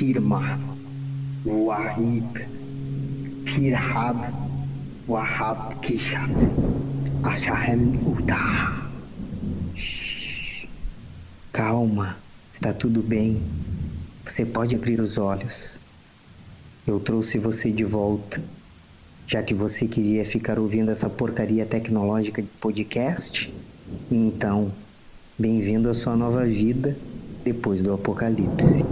Pirma, Wahib, Pirhab, Wahab Kishat, Ashahem Uta. Calma, está tudo bem. Você pode abrir os olhos. Eu trouxe você de volta, já que você queria ficar ouvindo essa porcaria tecnológica de podcast. Então, bem-vindo à sua nova vida depois do apocalipse.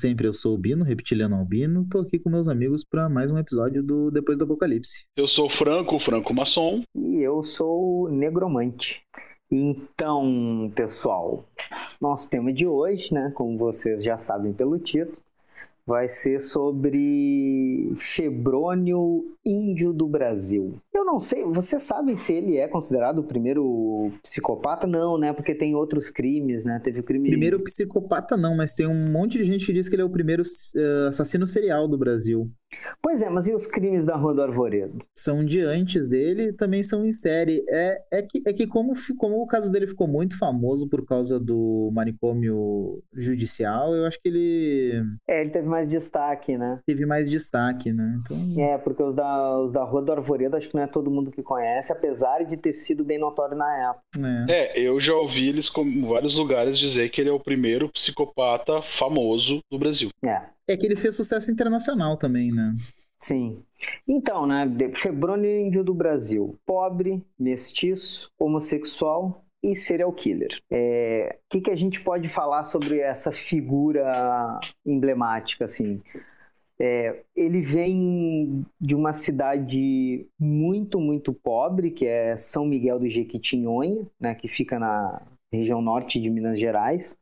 Sempre, eu sou o Bino, reptiliano albino, tô aqui com meus amigos para mais um episódio do Depois do Apocalipse. Eu sou o Franco, o Franco Maçom. E eu sou o Negromante. Então, pessoal, nosso tema de hoje, né, como vocês já sabem pelo título, vai ser sobre Febrônio Índio do Brasil. Eu não sei, vocês sabem se ele é considerado o primeiro psicopata? Não, né? Porque tem outros crimes, né? Teve o crime. Primeiro psicopata, não, mas tem um monte de gente que diz que ele é o primeiro uh, assassino serial do Brasil. Pois é, mas e os crimes da Rua do Arvoredo? São de antes dele também são em série. É, é, que, é que como, como o caso dele ficou muito famoso por causa do manicômio judicial, eu acho que ele... É, ele teve mais destaque, né? Teve mais destaque, né? Então... É, porque os da, os da Rua do Arvoredo acho que não é todo mundo que conhece, apesar de ter sido bem notório na época. É, é eu já ouvi eles em vários lugares dizer que ele é o primeiro psicopata famoso do Brasil. É. É que ele fez sucesso internacional também, né? Sim. Então, né, Febrônio Índio do Brasil. Pobre, mestiço, homossexual e serial killer. O é, que, que a gente pode falar sobre essa figura emblemática, assim? É, ele vem de uma cidade muito, muito pobre, que é São Miguel do Jequitinhonha, né, que fica na região norte de Minas Gerais.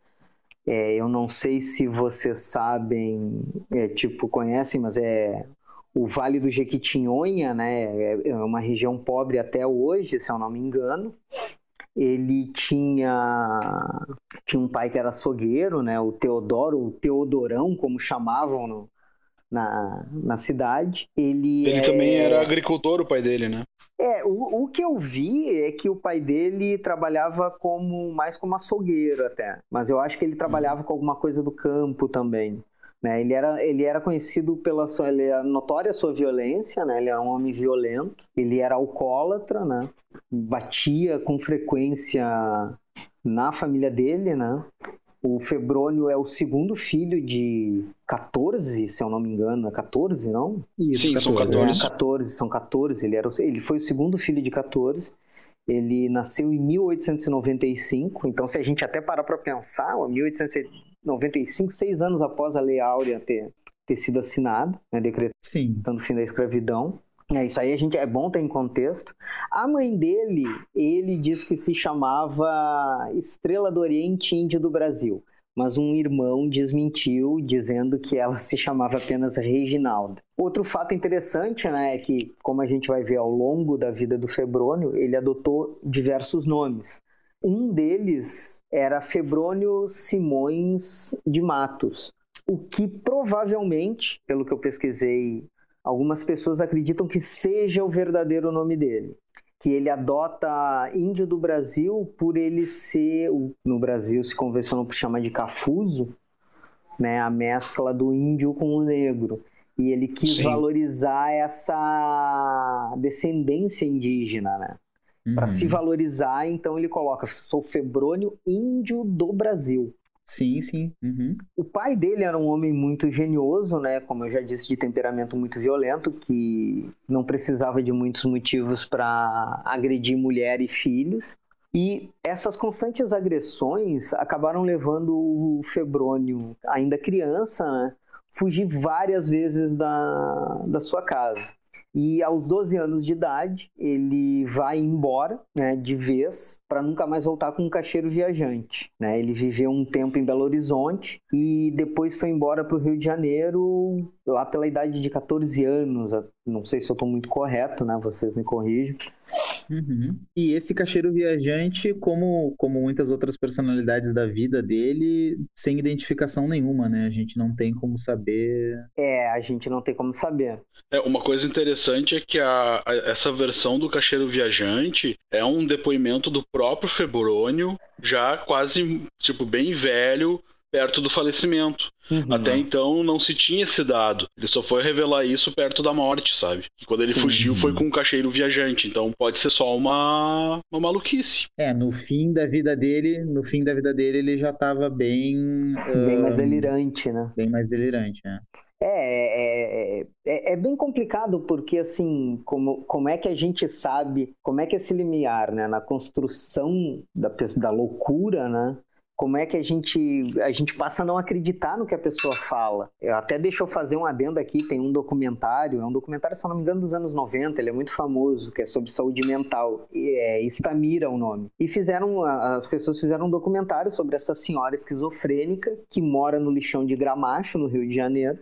É, eu não sei se vocês sabem, é, tipo, conhecem, mas é o Vale do Jequitinhonha, né? É, é uma região pobre até hoje, se eu não me engano. Ele tinha, tinha um pai que era açougueiro, né? O Teodoro, o Teodorão, como chamavam no, na, na cidade. Ele, ele é... também era agricultor, o pai dele, né? É, o, o que eu vi é que o pai dele trabalhava como mais como açougueiro até, mas eu acho que ele trabalhava com alguma coisa do campo também. Né? Ele, era, ele era conhecido pela sua ele era notória sua violência, né? ele era um homem violento, ele era alcoólatra, né? batia com frequência na família dele, né? O Febrônio é o segundo filho de 14, se eu não me engano. É 14, não? Isso, Sim, 14. são 14. É, 14, são 14. Ele, era, ele foi o segundo filho de 14. Ele nasceu em 1895. Então, se a gente até parar para pensar, 1895, seis anos após a Lei Áurea ter, ter sido assinada, né, decretando o fim da escravidão. É, isso aí a gente é bom ter em contexto. A mãe dele, ele diz que se chamava Estrela do Oriente Índio do Brasil, mas um irmão desmentiu, dizendo que ela se chamava apenas Reginalda. Outro fato interessante, né, é que, como a gente vai ver ao longo da vida do Febrônio, ele adotou diversos nomes. Um deles era Febrônio Simões de Matos, o que provavelmente, pelo que eu pesquisei algumas pessoas acreditam que seja o verdadeiro nome dele. Que ele adota índio do Brasil por ele ser, no Brasil se convencionou por chamar de cafuso, né, a mescla do índio com o negro. E ele quis Sim. valorizar essa descendência indígena, né? Uhum. Para se valorizar, então ele coloca: sou febrônio índio do Brasil. Sim, sim. Uhum. O pai dele era um homem muito genioso, né? Como eu já disse, de temperamento muito violento, que não precisava de muitos motivos para agredir mulher e filhos. E essas constantes agressões acabaram levando o Febrônio, ainda criança, né? fugir várias vezes da, da sua casa. E aos 12 anos de idade, ele vai embora né, de vez para nunca mais voltar com um cacheiro viajante. Né? Ele viveu um tempo em Belo Horizonte e depois foi embora para o Rio de Janeiro lá pela idade de 14 anos. Não sei se eu estou muito correto, né? vocês me corrijam. Uhum. E esse cacheiro viajante, como, como muitas outras personalidades da vida dele, sem identificação nenhuma, né? A gente não tem como saber. É, a gente não tem como saber. É, uma coisa interessante é que a, a, essa versão do cacheiro viajante é um depoimento do próprio Febrônio, já quase, tipo, bem velho, perto do falecimento. Uhum. Até então não se tinha esse dado. Ele só foi revelar isso perto da morte, sabe? Que quando ele Sim. fugiu foi com um cacheiro viajante. Então pode ser só uma, uma maluquice. É, no fim da vida dele, no fim da vida dele, ele já tava bem. Bem uh, mais delirante, né? Bem mais delirante, né? É, é, é, é, bem complicado porque, assim, como, como é que a gente sabe, como é que esse limiar, né, na construção da, da loucura, né, como é que a gente a gente passa a não acreditar no que a pessoa fala. Eu até deixa eu fazer um adendo aqui, tem um documentário, é um documentário, se não me engano, dos anos 90, ele é muito famoso, que é sobre saúde mental, é Estamira o nome. E fizeram, as pessoas fizeram um documentário sobre essa senhora esquizofrênica que mora no lixão de Gramacho, no Rio de Janeiro,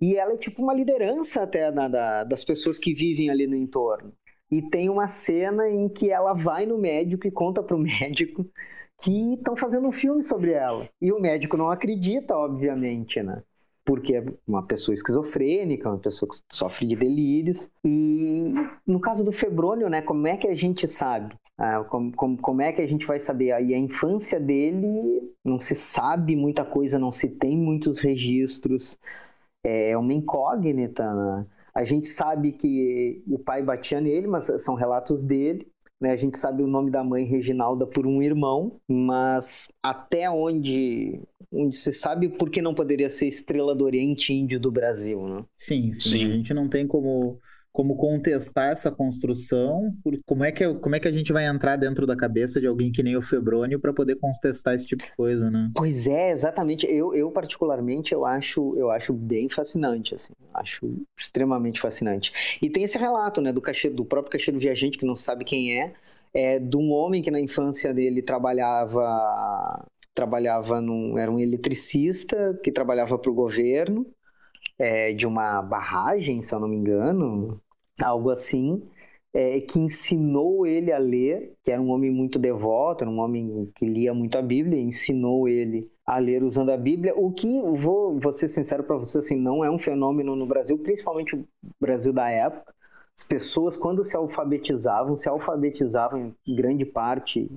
e ela é tipo uma liderança até na, da, das pessoas que vivem ali no entorno. E tem uma cena em que ela vai no médico e conta pro médico que estão fazendo um filme sobre ela. E o médico não acredita, obviamente, né? Porque é uma pessoa esquizofrênica, uma pessoa que sofre de delírios. E no caso do Febrônio, né? Como é que a gente sabe? Ah, como, como, como, é que a gente vai saber? Aí a infância dele não se sabe muita coisa, não se tem muitos registros. É uma incógnita, né? A gente sabe que o pai batia nele, mas são relatos dele. Né? A gente sabe o nome da mãe Reginalda por um irmão, mas até onde, onde se sabe por que não poderia ser estrela do Oriente Índio do Brasil, né? Sim, sim, sim. A gente não tem como como contestar essa construção, como é que como é que a gente vai entrar dentro da cabeça de alguém que nem o Febrônio para poder contestar esse tipo de coisa, né? Pois é, exatamente. Eu, eu particularmente eu acho eu acho bem fascinante assim, acho extremamente fascinante. E tem esse relato, né, do cacheiro, do próprio cacheiro viajante que não sabe quem é, é de um homem que na infância dele trabalhava trabalhava num era um eletricista que trabalhava para o governo é, de uma barragem, se eu não me engano, algo assim, é, que ensinou ele a ler, que era um homem muito devoto, era um homem que lia muito a Bíblia, ensinou ele a ler usando a Bíblia, o que, vou, vou ser sincero para você, assim, não é um fenômeno no Brasil, principalmente o Brasil da época. As pessoas, quando se alfabetizavam, se alfabetizavam em grande parte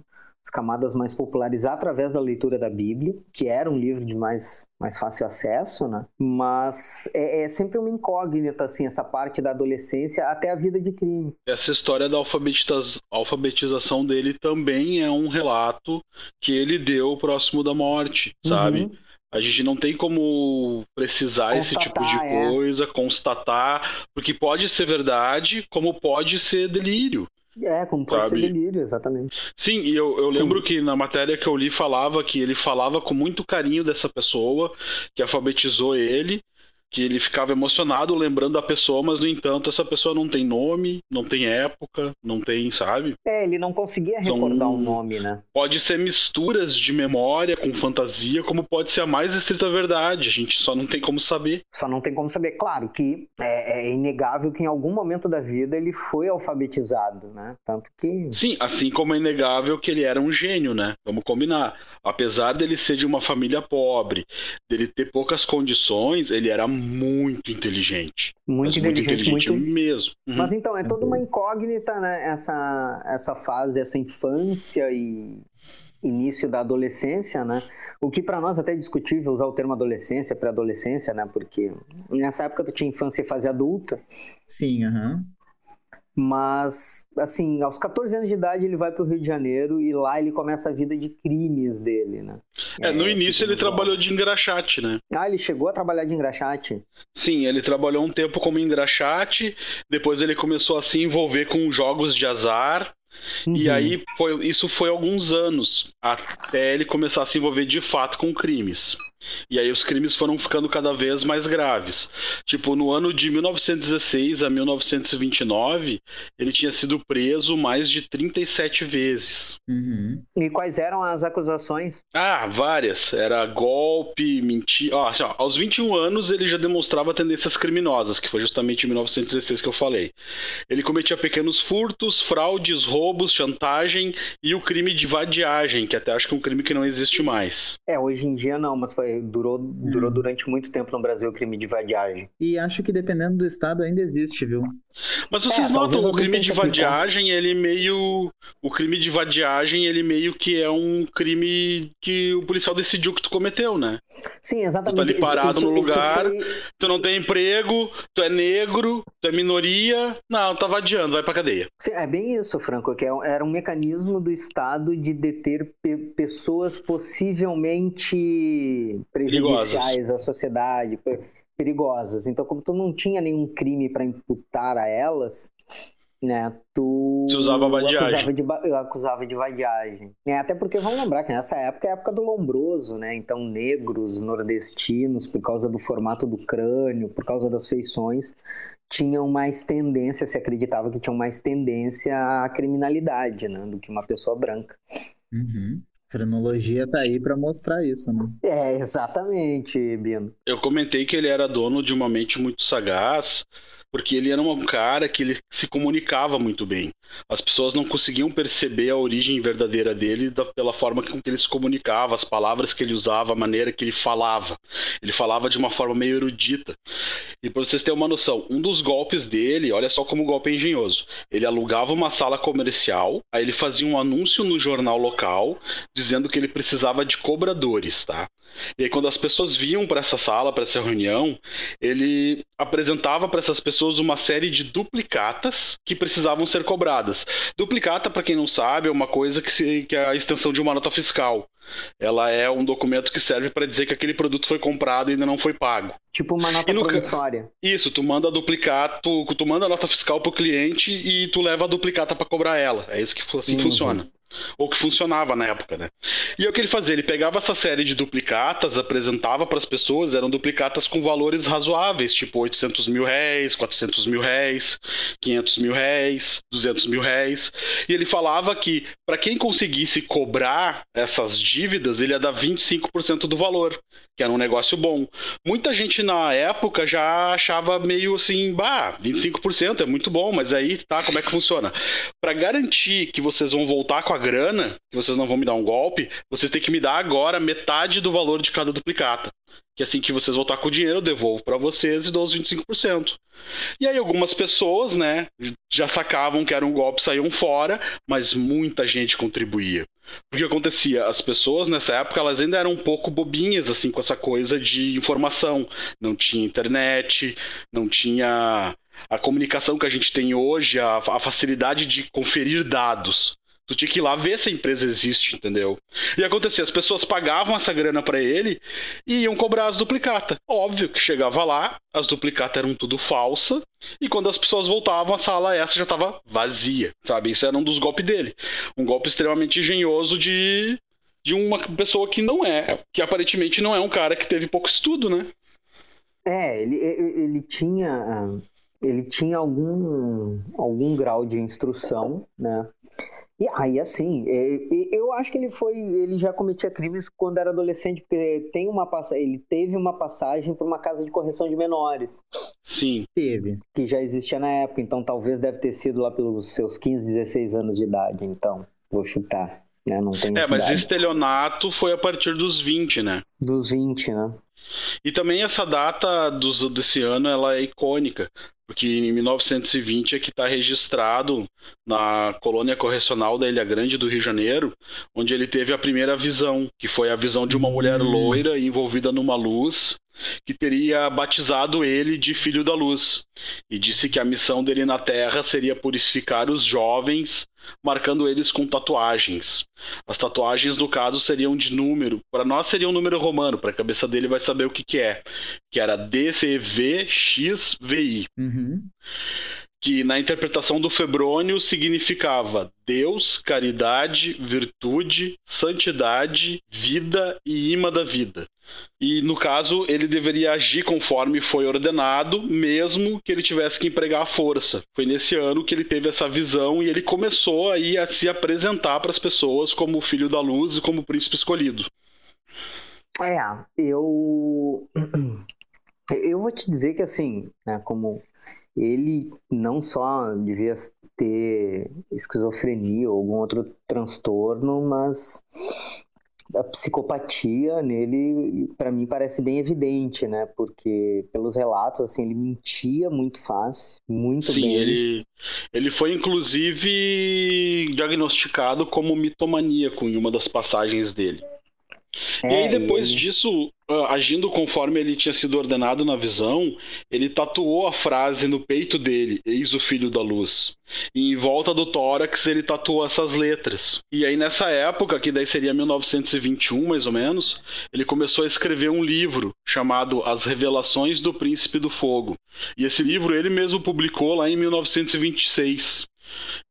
as camadas mais populares através da leitura da Bíblia, que era um livro de mais, mais fácil acesso, né? Mas é, é sempre uma incógnita, assim, essa parte da adolescência até a vida de crime. Essa história da alfabetiza alfabetização dele também é um relato que ele deu próximo da morte, sabe? Uhum. A gente não tem como precisar constatar, esse tipo de é. coisa, é. constatar, porque pode ser verdade, como pode ser delírio. É, como pode sabe? ser delírio, exatamente. Sim, e eu, eu lembro que na matéria que eu li falava que ele falava com muito carinho dessa pessoa que alfabetizou ele que ele ficava emocionado lembrando da pessoa, mas no entanto essa pessoa não tem nome, não tem época, não tem, sabe? É, ele não conseguia recordar o um nome, né? Pode ser misturas de memória com fantasia, como pode ser a mais estrita verdade, a gente só não tem como saber. Só não tem como saber. Claro que é, é inegável que em algum momento da vida ele foi alfabetizado, né? Tanto que... Sim, assim como é inegável que ele era um gênio, né? Vamos combinar. Apesar dele ser de uma família pobre, dele ter poucas condições, ele era muito inteligente. Muito inteligente, muito inteligente muito... mesmo. Uhum. Mas então, é toda uma incógnita, né? Essa, essa fase, essa infância e início da adolescência, né? O que para nós até é discutível usar o termo adolescência, pré-adolescência, né? Porque nessa época tu tinha infância e fase adulta. Sim, aham. Uhum. Mas, assim, aos 14 anos de idade ele vai para o Rio de Janeiro e lá ele começa a vida de crimes dele, né? É, no é, início ele trabalhou de engraxate, né? Ah, ele chegou a trabalhar de engraxate? Sim, ele trabalhou um tempo como engraxate, depois ele começou a se envolver com jogos de azar, Uhum. E aí foi, isso foi alguns anos até ele começar a se envolver de fato com crimes. E aí os crimes foram ficando cada vez mais graves. Tipo, no ano de 1916 a 1929, ele tinha sido preso mais de 37 vezes. Uhum. E quais eram as acusações? Ah, várias. Era golpe, mentira. Assim, ó, aos 21 anos ele já demonstrava tendências criminosas, que foi justamente em 1916 que eu falei. Ele cometia pequenos furtos, fraudes, roubos, chantagem e o crime de vadiagem, que até acho que é um crime que não existe mais. É, hoje em dia não, mas foi, durou, durou durante muito tempo no Brasil o crime de vadiagem. E acho que dependendo do estado ainda existe, viu? Mas vocês É, notam, o crime de vadiagem, ele meio. O crime de vadiagem, ele meio que é um crime que o policial decidiu que tu cometeu, né? Sim, exatamente. ali parado no lugar. foi- Tu não tem emprego, tu é negro, tu é minoria. Não, tá vadiando, vai pra cadeia. É bem isso, Franco, que é era um mecanismo do Estado de deter pe- pessoas possivelmente prejudiciais à sociedade, perigosas. Então, como tu não tinha nenhum crime para imputar a elas, né, tu Se usava vadiagem. acusava de, acusava de vadiagem. É, até porque vamos lembrar que nessa época é a época do lombroso, né? Então, negros, nordestinos, por causa do formato do crânio, por causa das feições, tinham mais tendência, se acreditava que tinham mais tendência à criminalidade, né, do que uma pessoa branca. Uhum. Cronologia tá aí pra mostrar isso, né? É, exatamente, Bino. Eu comentei que ele era dono de uma mente muito sagaz, porque ele era um cara que ele se comunicava muito bem. As pessoas não conseguiam perceber a origem verdadeira dele da- pela forma com que ele se comunicava, as palavras que ele usava, a maneira que ele falava. Ele falava de uma forma meio erudita. E para vocês terem uma noção, um dos golpes dele, olha só como o golpe é engenhoso. Ele alugava uma sala comercial, aí ele fazia um anúncio no jornal local dizendo que ele precisava de cobradores, tá? E aí, quando as pessoas vinham para essa sala, para essa reunião, ele apresentava para essas pessoas uma série de duplicatas que precisavam ser cobradas. Duplicata, para quem não sabe, é uma coisa que, se, que é a extensão de uma nota fiscal. Ela é um documento que serve para dizer que aquele produto foi comprado e ainda não foi pago. Tipo uma nota no promissória. Isso, tu manda duplicato, tu, tu manda a nota fiscal pro cliente e tu leva a duplicata para cobrar ela. É isso que assim Uhum. funciona. Ou que funcionava na época, né? E o que ele fazia, ele pegava essa série de duplicatas, apresentava para as pessoas, eram duplicatas com valores razoáveis, tipo 800 mil réis, 400 mil réis, 500 mil réis, 200 mil réis. E ele falava que para quem conseguisse cobrar essas dívidas, ele ia dar 25% do valor, que era um negócio bom. Muita gente na época já achava meio assim, bah, 25% é muito bom, mas aí tá, como é que funciona? Para garantir que vocês vão voltar com a grana, que vocês não vão me dar um golpe, você tem que me dar agora metade do valor de cada duplicata. Que assim que vocês voltar com o dinheiro, eu devolvo para vocês e dou os 25%. E aí algumas pessoas, né, já sacavam que era um golpe, saíam fora, mas muita gente contribuía. Porque acontecia, as pessoas nessa época, elas ainda eram um pouco bobinhas assim com essa coisa de informação. Não tinha internet, não tinha a comunicação que a gente tem hoje, a, a facilidade de conferir dados. Tu tinha que ir lá ver se a empresa existe, entendeu? E acontecia, as pessoas pagavam essa grana para ele e iam cobrar as duplicatas. Óbvio que chegava lá, as duplicatas eram tudo falsa, e quando as pessoas voltavam, a sala essa já estava vazia, sabe? Isso era um dos golpes dele. Um golpe extremamente engenhoso de, de uma pessoa que não é, que aparentemente não é um cara que teve pouco estudo, né? É, ele, ele tinha ele tinha algum algum grau de instrução, né? E aí assim, é, eu acho que ele foi, ele já cometia crimes quando era adolescente, porque tem uma passa- ele teve uma passagem por uma casa de correção de menores, Sim. Teve. que já existia na época, então talvez deve ter sido lá pelos seus 15, 16 anos de idade, então, vou chutar, né? Não tenho É, mas cidade. estelionato foi a partir dos 20, né? Dos 20, né? E também essa data dos, desse ano ela é icônica, porque em 1920 é que está registrado na colônia correcional da Ilha Grande do Rio de Janeiro, onde ele teve a primeira visão, que foi a visão de uma mulher Hum. loira envolvida numa luz, que teria batizado ele de filho da luz, e disse que a missão dele na Terra seria purificar os jovens, marcando eles com tatuagens. As tatuagens, no caso, seriam de número. Para nós seria um número romano, para a cabeça dele vai saber o que, que é. Que era DCVXVI. Uhum. que na interpretação do Febrônio significava Deus, caridade, virtude, santidade, vida e imã da vida. E no caso, ele deveria agir conforme foi ordenado, mesmo que ele tivesse que empregar a força. Foi nesse ano que ele teve essa visão e ele começou aí a se apresentar para as pessoas como o filho da luz e como o príncipe escolhido. É, eu eu vou te dizer que assim, né, como ele não só devia ter esquizofrenia ou algum outro transtorno, mas a psicopatia nele, para mim, parece bem evidente, né? Porque pelos relatos, assim, ele mentia muito fácil, muito Sim, bem. ele, ele foi inclusive diagnosticado como mitomaníaco em uma das passagens dele. É, e aí, depois ele... disso, ah, agindo conforme ele tinha sido ordenado na visão, ele tatuou a frase no peito dele: Eis o filho da luz. E em volta do tórax ele tatuou essas letras. E aí, nessa época, que daí seria 1921 mais ou menos, ele começou a escrever um livro chamado As Revelações do Príncipe do Fogo. E esse livro ele mesmo publicou lá em 1926.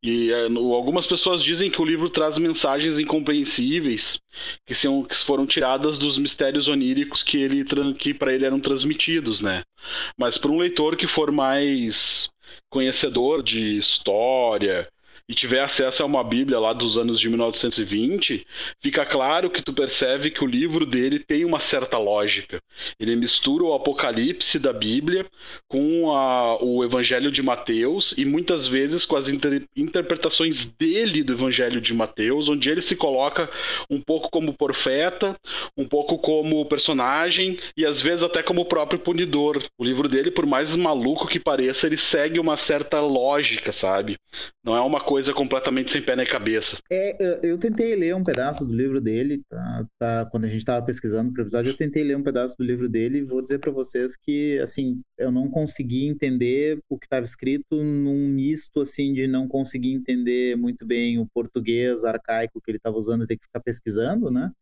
E é, algumas pessoas dizem que o livro traz mensagens incompreensíveis que, são, que foram tiradas dos mistérios oníricos que ele que para ele eram transmitidos, né? Mas para um leitor que for mais conhecedor de história e tiver acesso a uma Bíblia lá dos anos de 1920, fica claro que tu percebe que o livro dele tem uma certa lógica. Ele mistura o Apocalipse da Bíblia com a, o Evangelho de Mateus e muitas vezes com as inter, interpretações dele do Evangelho de Mateus, onde ele se coloca um pouco como profeta, um pouco como personagem e às vezes até como próprio punidor. O livro dele, por mais maluco que pareça, ele segue uma certa lógica, sabe? Não é uma coisa coisa completamente sem pé nem cabeça. É, eu, tentei ler um pedaço do livro dele, tá, tá quando a gente estava pesquisando para o episódio, eu tentei ler um pedaço do livro dele e vou dizer para vocês que, assim, eu não consegui entender o que estava escrito num misto, assim, de não conseguir entender muito bem o português arcaico que ele estava usando e ter que ficar pesquisando, né?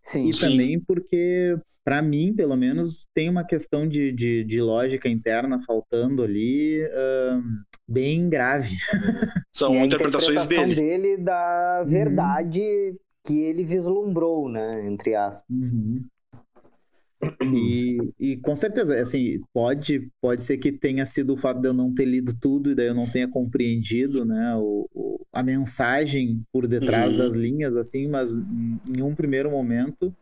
Sim, e sim. também porque para mim, pelo menos, tem uma questão de, de, de lógica interna faltando ali. Uh, bem grave. São e interpretações a interpretação dele. dele da uhum. verdade uhum. que ele vislumbrou, né, entre aspas. Uhum. E, e, com certeza, assim, pode, pode ser que tenha sido o fato de eu não ter lido tudo e daí eu não tenha compreendido, né, o, o a mensagem por detrás uhum. das linhas, assim, mas em um primeiro momento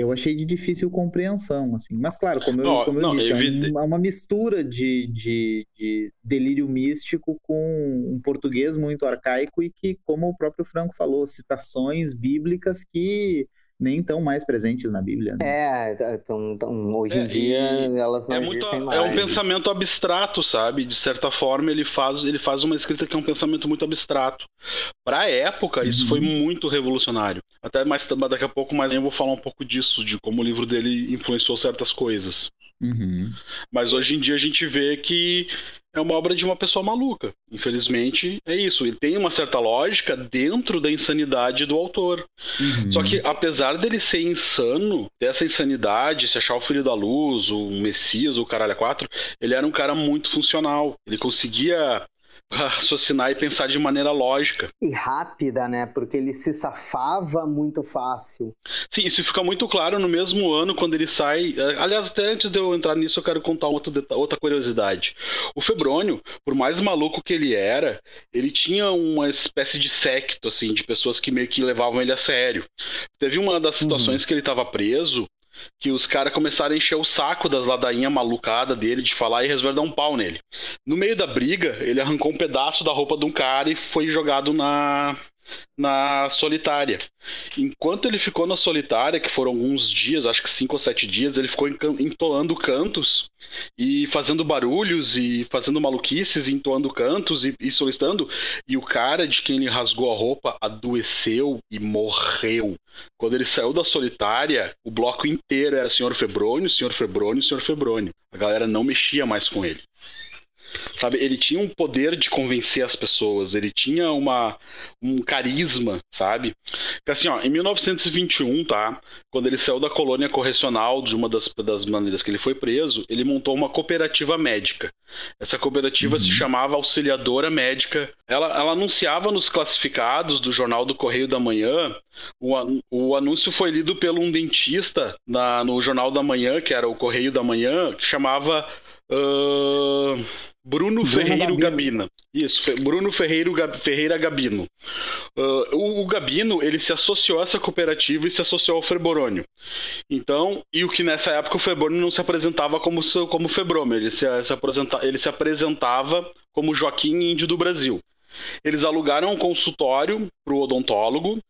eu achei de difícil compreensão, assim. Mas claro, como eu, não, como eu não, disse, é, é uma mistura de, de, de, delírio místico com um português muito arcaico e que, como o próprio Franco falou, citações bíblicas que nem tão mais presentes na Bíblia. Né? É, tão, tão, hoje em é, dia elas não é existem muito, mais. É um pensamento abstrato, sabe? De certa forma ele faz, ele faz uma escrita que é um pensamento muito abstrato. Para a época, isso uhum. foi muito revolucionário. Até mais daqui a pouco mais eu vou falar um pouco disso, de como o livro dele influenciou certas coisas. Uhum. Mas hoje em dia a gente vê que é uma obra de uma pessoa maluca. Infelizmente, é isso. Ele tem uma certa lógica dentro da insanidade do autor. Uhum. Só que, apesar dele ser insano, dessa insanidade, se achar o filho da luz, o Messias, o caralho a quatro, ele era um cara muito funcional. Ele conseguia raciocinar e pensar de maneira lógica. E rápida, né? Porque ele se safava muito fácil. Sim, isso fica muito claro no mesmo ano quando ele sai. Eh, aliás, até antes de eu entrar nisso, eu quero contar outra, outra curiosidade. O Febrônio, por mais maluco que ele era, ele tinha uma espécie de secto, assim, de pessoas que meio que levavam ele a sério. Teve uma das uhum. situações uhum. que ele estava preso que os caras começaram a encher o saco das ladainhas malucada dele de falar e resolveram dar um pau nele. No meio da briga, ele arrancou um pedaço da roupa de um cara e foi jogado na, na solitária. Enquanto ele ficou na solitária, que foram alguns dias, acho que cinco ou sete dias, ele ficou entoando cantos e fazendo barulhos e fazendo maluquices, entoando cantos e, e solicitando. E o cara de quem ele rasgou a roupa adoeceu e morreu. Quando ele saiu da solitária, o bloco inteiro era Senhor Febrônio, Senhor Febrônio, Senhor Febrônio. A galera não mexia mais com ele. Sabe? Ele tinha um poder de convencer as pessoas, ele tinha uma, um carisma, sabe? Porque assim, ó, em 1921, tá? Quando ele saiu da colônia correcional, de uma das, das maneiras que ele foi preso, ele montou uma cooperativa médica. Essa cooperativa uhum. se chamava Auxiliadora Médica. Ela, ela anunciava nos classificados do Jornal do Correio da Manhã. O, o anúncio foi lido por um dentista na, no Jornal da Manhã, que era o Correio da Manhã, que chamava. Uh, Bruno, Bruno Ferreiro Gabina. Isso, Bruno Ferreiro, Ferreira Gabino. Uh, o, o, Gabino, ele se associou a essa cooperativa e se associou ao Febrônio. Então, e o que nessa época o Febrônio não se apresentava como, como Febrônio, ele se, se, apresenta, ele se apresentava como Joaquim Índio do Brasil. Eles alugaram um consultório para o odontólogo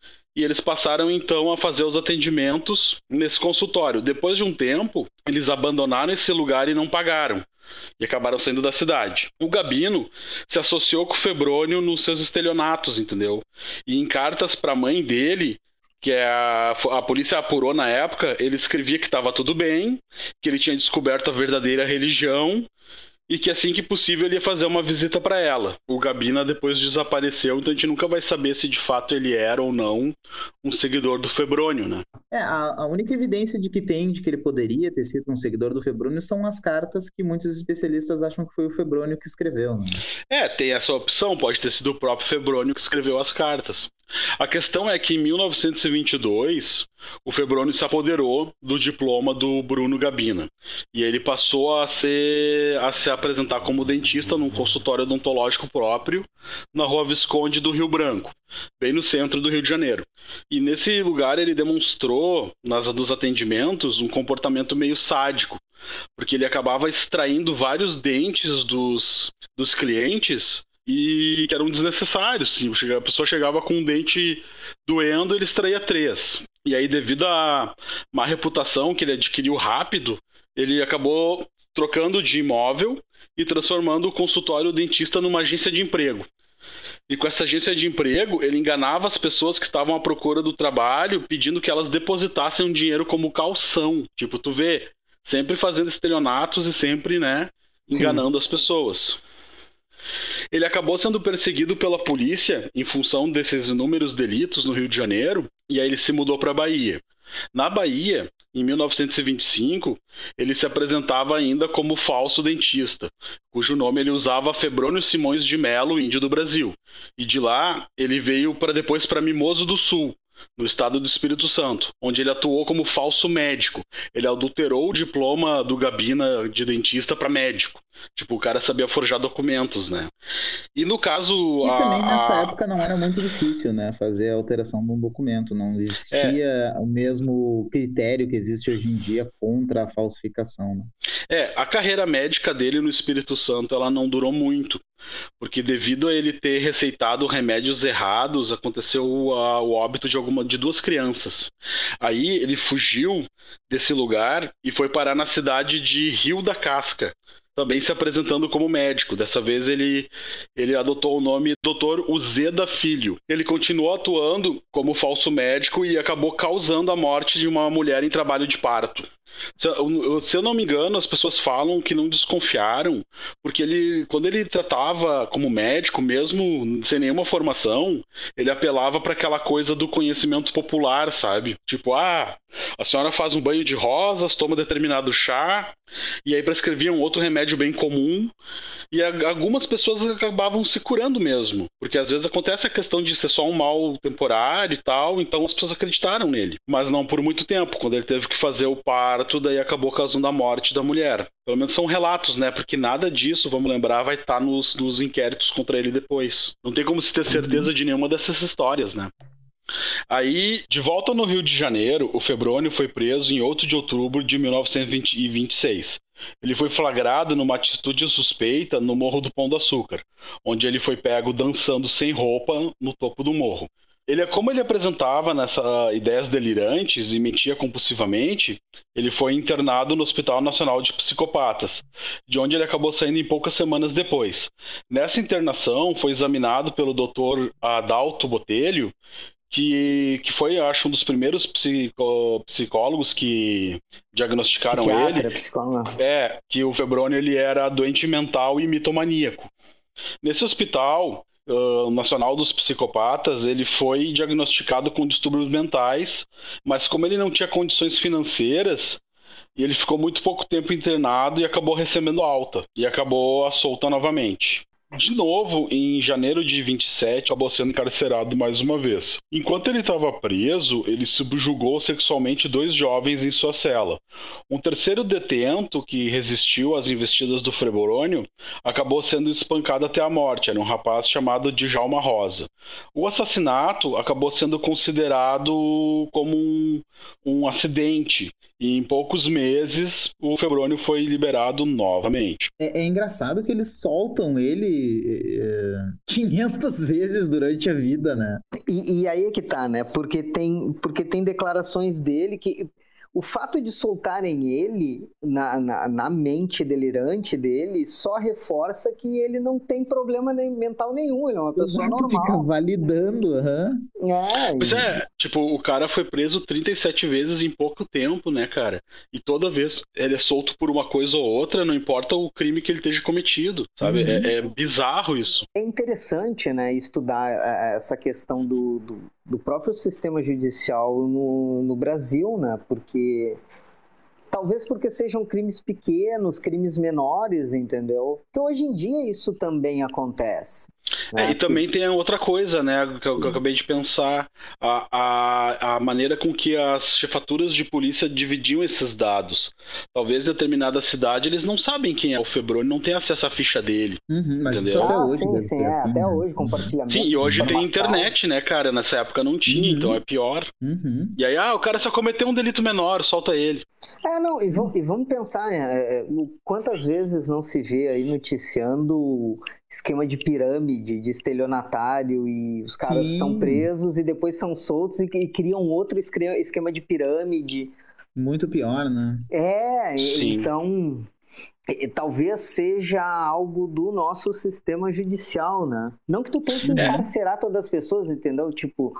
e eles passaram então a fazer os atendimentos nesse consultório. Depois de um tempo, eles abandonaram esse lugar e não pagaram e acabaram saindo da cidade. O Gabino se associou com o Febrônio nos seus estelionatos, entendeu? E em cartas para a mãe dele, que é a, a polícia apurou na época, ele escrevia que estava tudo bem, que ele tinha descoberto a verdadeira religião e que assim que possível ele ia fazer uma visita para ela. O Gabina depois desapareceu, então a gente nunca vai saber se de fato ele era ou não um seguidor do Febrônio, né? É, a, a, única evidência de que tem de que ele poderia ter sido um seguidor do Febrônio são as cartas que muitos especialistas acham que foi o Febrônio que escreveu. Né? É, tem essa opção, pode ter sido o próprio Febrônio que escreveu as cartas. A questão é que em 1922 o Febrônio se apoderou do diploma do Bruno Gabina e ele passou a, ser, a se apresentar como dentista num consultório odontológico próprio na Rua Visconde do Rio Branco, bem no centro do Rio de Janeiro. E nesse lugar ele demonstrou nas nos atendimentos um comportamento meio sádico, porque ele acabava extraindo vários dentes dos, dos clientes e que eram desnecessários. Sim. A pessoa chegava com um dente doendo, ele extraía três. E aí, devido à má reputação que ele adquiriu rápido, ele acabou trocando de imóvel e transformando o consultório dentista numa agência de emprego. E com essa agência de emprego, ele enganava as pessoas que estavam à procura do trabalho, pedindo que elas depositassem um dinheiro como calção. Tipo, tu vê, sempre fazendo estelionatos e sempre, né, enganando Sim. as pessoas. Ele acabou sendo perseguido pela polícia em função desses inúmeros delitos no Rio de Janeiro, e aí ele se mudou para a Bahia. Na Bahia, em 1925, ele se apresentava ainda como falso dentista, cujo nome ele usava Febrônio Simões de Melo, índio do Brasil. E de lá ele veio para depois para Mimoso do Sul, no estado do Espírito Santo, onde ele atuou como falso médico. Ele adulterou o diploma do Gabina de dentista para médico. Tipo, o cara sabia forjar documentos, né? E no caso. E a... também nessa época não era muito difícil, né? Fazer a alteração de um documento. Não existia é. o mesmo critério que existe hoje em dia contra a falsificação. Né? É, a carreira médica dele no Espírito Santo ela não durou muito. Porque devido a ele ter receitado remédios errados, aconteceu a, o óbito de alguma de duas crianças. Aí ele fugiu desse lugar e foi parar na cidade de Rio da Casca, também se apresentando como médico. Dessa vez ele, ele adotou o nome Dr. Uzeda Filho. Ele continuou atuando como falso médico e acabou causando a morte de uma mulher em trabalho de parto. Se eu, se eu não me engano, as pessoas falam que não desconfiaram, porque ele, quando ele tratava como médico, mesmo sem nenhuma formação, ele apelava para aquela coisa do conhecimento popular, sabe? Tipo, ah, a senhora faz um banho de rosas, toma determinado chá, e aí prescrevia um outro remédio bem comum, e algumas pessoas acabavam se curando mesmo, porque às vezes acontece a questão de ser só um mal temporário e tal, então as pessoas acreditaram nele, mas não por muito tempo, quando ele teve que fazer o parto, daí acabou causando a morte da mulher. Pelo menos são relatos, né? Porque nada disso, vamos lembrar, vai estar tá nos, nos inquéritos contra ele depois. Não tem como se ter certeza de nenhuma dessas histórias, né? Aí, de volta no Rio de Janeiro, o Febrônio foi preso em 8 de outubro de 1926. Ele foi flagrado numa atitude suspeita no Morro do Pão do Açúcar, onde ele foi pego dançando sem roupa no topo do morro. Ele, como ele apresentava nessas ideias delirantes e mentia compulsivamente, ele foi internado no Hospital Nacional de Psicopatas, de onde ele acabou saindo em poucas semanas depois. Nessa internação, foi examinado pelo Dr. Adalto Botelho, que, que foi, acho, um dos primeiros psico, psicólogos que diagnosticaram Psiquiatra, ele. Psicólogo. É, que o Febrônio ele era doente mental e mitomaníaco. Nesse hospital uh, nacional dos psicopatas, ele foi diagnosticado com distúrbios mentais, mas como ele não tinha condições financeiras, ele ficou muito pouco tempo internado e acabou recebendo alta e acabou solta novamente. De novo, em janeiro de 27, acabou sendo encarcerado mais uma vez. Enquanto ele estava preso, ele subjugou sexualmente dois jovens em sua cela. Um terceiro detento, que resistiu às investidas do Freborônio, acabou sendo espancado até a morte. Era um rapaz chamado Djalma Rosa. O assassinato acabou sendo considerado como um, um acidente e em poucos meses, o Febrônio foi liberado novamente. É, é engraçado que eles soltam ele é, 500 vezes durante a vida, né? E, e, aí é que tá, né? Porque tem, porque tem declarações dele que o fato de soltarem ele na, na, na, mente delirante dele só reforça que ele não tem problema mental nenhum, ele é uma pessoa Exato, normal. fica validando, aham. Uhum. É, pois é, tipo, o cara foi preso 37 vezes em pouco tempo, né, cara? E toda vez ele é solto por uma coisa ou outra, não importa o crime que ele esteja cometido, sabe? Uhum. É, é, bizarro isso. É interessante, né, estudar é, essa questão do, do do próprio sistema judicial no, no Brasil, né? Porque talvez porque sejam crimes pequenos, crimes menores, entendeu? Que hoje em dia isso também acontece. É, e também tem outra coisa, né, que eu, que eu acabei de pensar, a, a, a, maneira com que as chefaturas de polícia dividiam esses dados. Talvez em determinada cidade eles não sabem quem é o Febrônio, não tem acesso à ficha dele. Uhum, mas entendeu? até ah, hoje sim, sim, é, assim, até né? hoje, compartilhamento. Sim, e hoje tem internet, né, cara? Nessa época não tinha, uhum. então é pior. Uhum. E aí, ah, o cara só cometeu um delito menor, solta ele. É, não, e, vamos, e vamos pensar, é, é quantas vezes não se vê aí noticiando esquema de pirâmide, de estelionatário, e os caras Sim. são presos e depois são soltos e, e criam outro esquema de pirâmide. Muito pior, né? É, Sim. então talvez seja algo do nosso sistema judicial, né? Não que tu tenha que é. encarcerar todas as pessoas, entendeu? Tipo,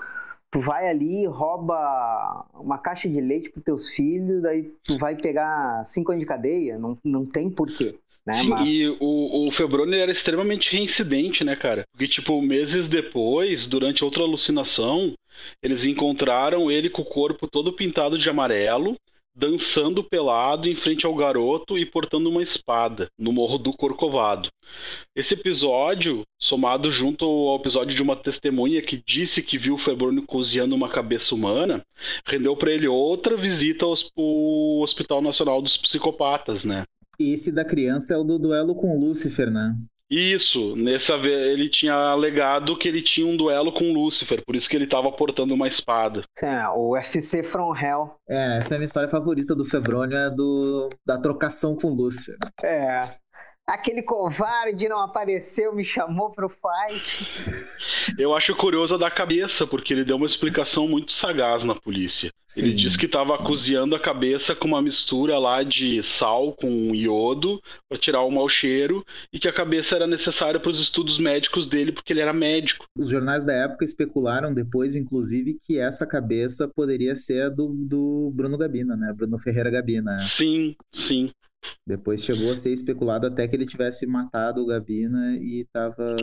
tu vai ali, rouba uma caixa de leite para teus filhos, daí tu vai pegar cinco anos de cadeia, não, não tem porquê. Né? Sim, Mas... e o, o Febrone era extremamente reincidente, né, cara? Porque, tipo, meses depois, durante outra alucinação, eles encontraram ele com o corpo todo pintado de amarelo, dançando pelado em frente ao garoto e portando uma espada no Morro do Corcovado. Esse episódio, somado junto ao episódio de uma testemunha que disse que viu o Febrônio cozinhando uma cabeça humana, rendeu para ele outra visita ao Hospital Nacional dos Psicopatas, né? Esse da criança é o do duelo com Lúcifer, né? Isso, nessa vez ele tinha alegado que ele tinha um duelo com Lúcifer, por isso que ele estava portando uma espada. É, o UFC From Hell. É, essa é a minha história favorita do Febrônio, é do da trocação com Lúcifer. É. Aquele covarde não apareceu, me chamou pro fight. Eu acho curioso a da cabeça, porque ele deu uma explicação muito sagaz na polícia. Sim, ele disse que estava cozinhando a cabeça com uma mistura lá de sal com iodo para tirar o mau cheiro e que a cabeça era necessária para os estudos médicos dele porque ele era médico. Os jornais da época especularam depois, inclusive, que essa cabeça poderia ser a do, do Bruno Gabina, né? Bruno Ferreira Gabina. Sim, sim. Depois chegou a ser especulado até que ele tivesse matado o Gabina e estava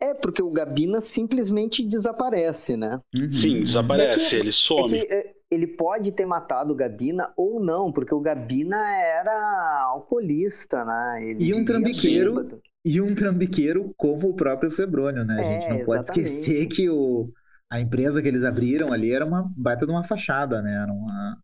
é, porque o Gabina simplesmente desaparece, né? Uhum. Sim, desaparece, é que, ele some. É que, é, ele pode ter matado o Gabina ou não, porque o Gabina era alcoolista, né? Ele e um trambiqueiro. Bêbado. E um trambiqueiro como o próprio Febrônio, né? A gente é, não pode esquecer que o, a empresa que eles abriram ali era uma baita de uma fachada, né? Era uma.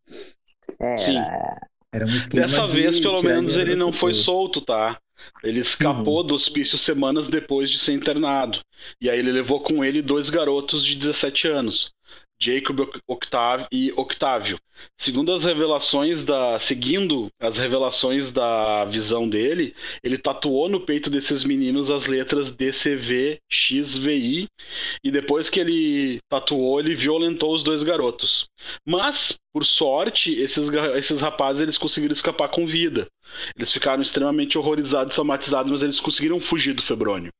É, Sim. Era um esquema Dessa de vez, pelo menos, ele não foi solto, tá? Ele escapou uhum. do hospício semanas depois de ser internado. E aí ele levou com ele dois garotos de 17 anos. Jacob Octavio e Octávio. Segundo as revelações da, seguindo as revelações da visão dele, ele tatuou no peito desses meninos as letras DCV XVI e depois que ele tatuou, ele violentou os dois garotos. Mas, por sorte, esses, esses rapazes eles conseguiram escapar com vida. Eles ficaram extremamente horrorizados, traumatizados, mas eles conseguiram fugir do Febrônio.